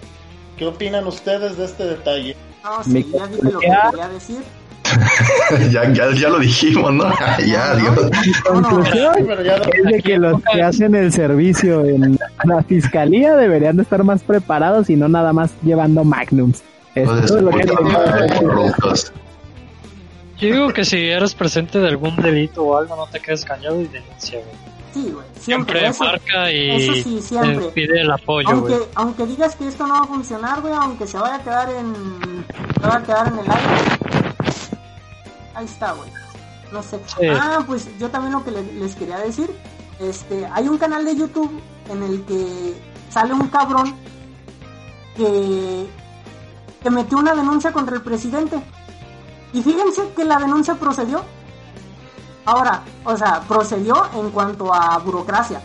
¿Qué opinan ustedes de este detalle? No, sí, ya dije lo que quería decir. (laughs) ya, ya, ya lo dijimos, ¿no? ya, Dios. Conclusión Pero ya es de que los que hacen el servicio en la fiscalía deberían de estar más preparados y no nada más llevando magnums. Es lo que. Yo digo que si eres presente de algún delito o algo, no te quedes callado y denuncia, güey. Sí, güey. Siempre, Siempre eso, marca y eso sí, siempre. te pide el apoyo, aunque, aunque digas que esto no va a funcionar, güey, aunque se vaya a quedar en. se vaya a quedar en el aire. Ahí está, güey. No sé. Sí. Ah, pues yo también lo que le- les quería decir. Este, hay un canal de YouTube en el que sale un cabrón que, que metió una denuncia contra el presidente. Y fíjense que la denuncia procedió. Ahora, o sea, procedió en cuanto a burocracia.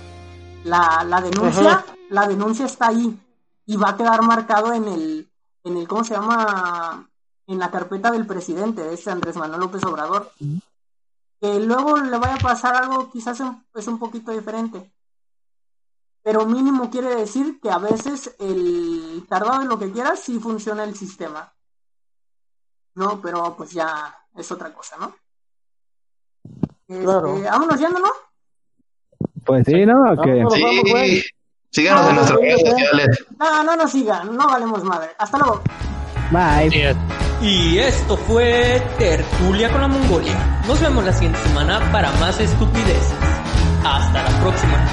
La, la denuncia, Ajá. la denuncia está ahí y va a quedar marcado en el, en el, ¿cómo se llama? En la carpeta del presidente, de este Andrés Manuel López Obrador. Que luego le vaya a pasar algo quizás un- es un poquito diferente. Pero mínimo quiere decir que a veces el tardado en lo que quieras sí funciona el sistema. No, pero pues ya es otra cosa, ¿no? Claro. vámonos yendo, ¿no? Pues sí, ¿no? ¿O qué? Vámonos. Sí, güey. síganos en nuestras redes sociales. No, no nos sigan, no valemos madre. Hasta luego. Bye. Y esto fue Tertulia con la Mongolia. Nos vemos la siguiente semana para más estupideces. Hasta la próxima.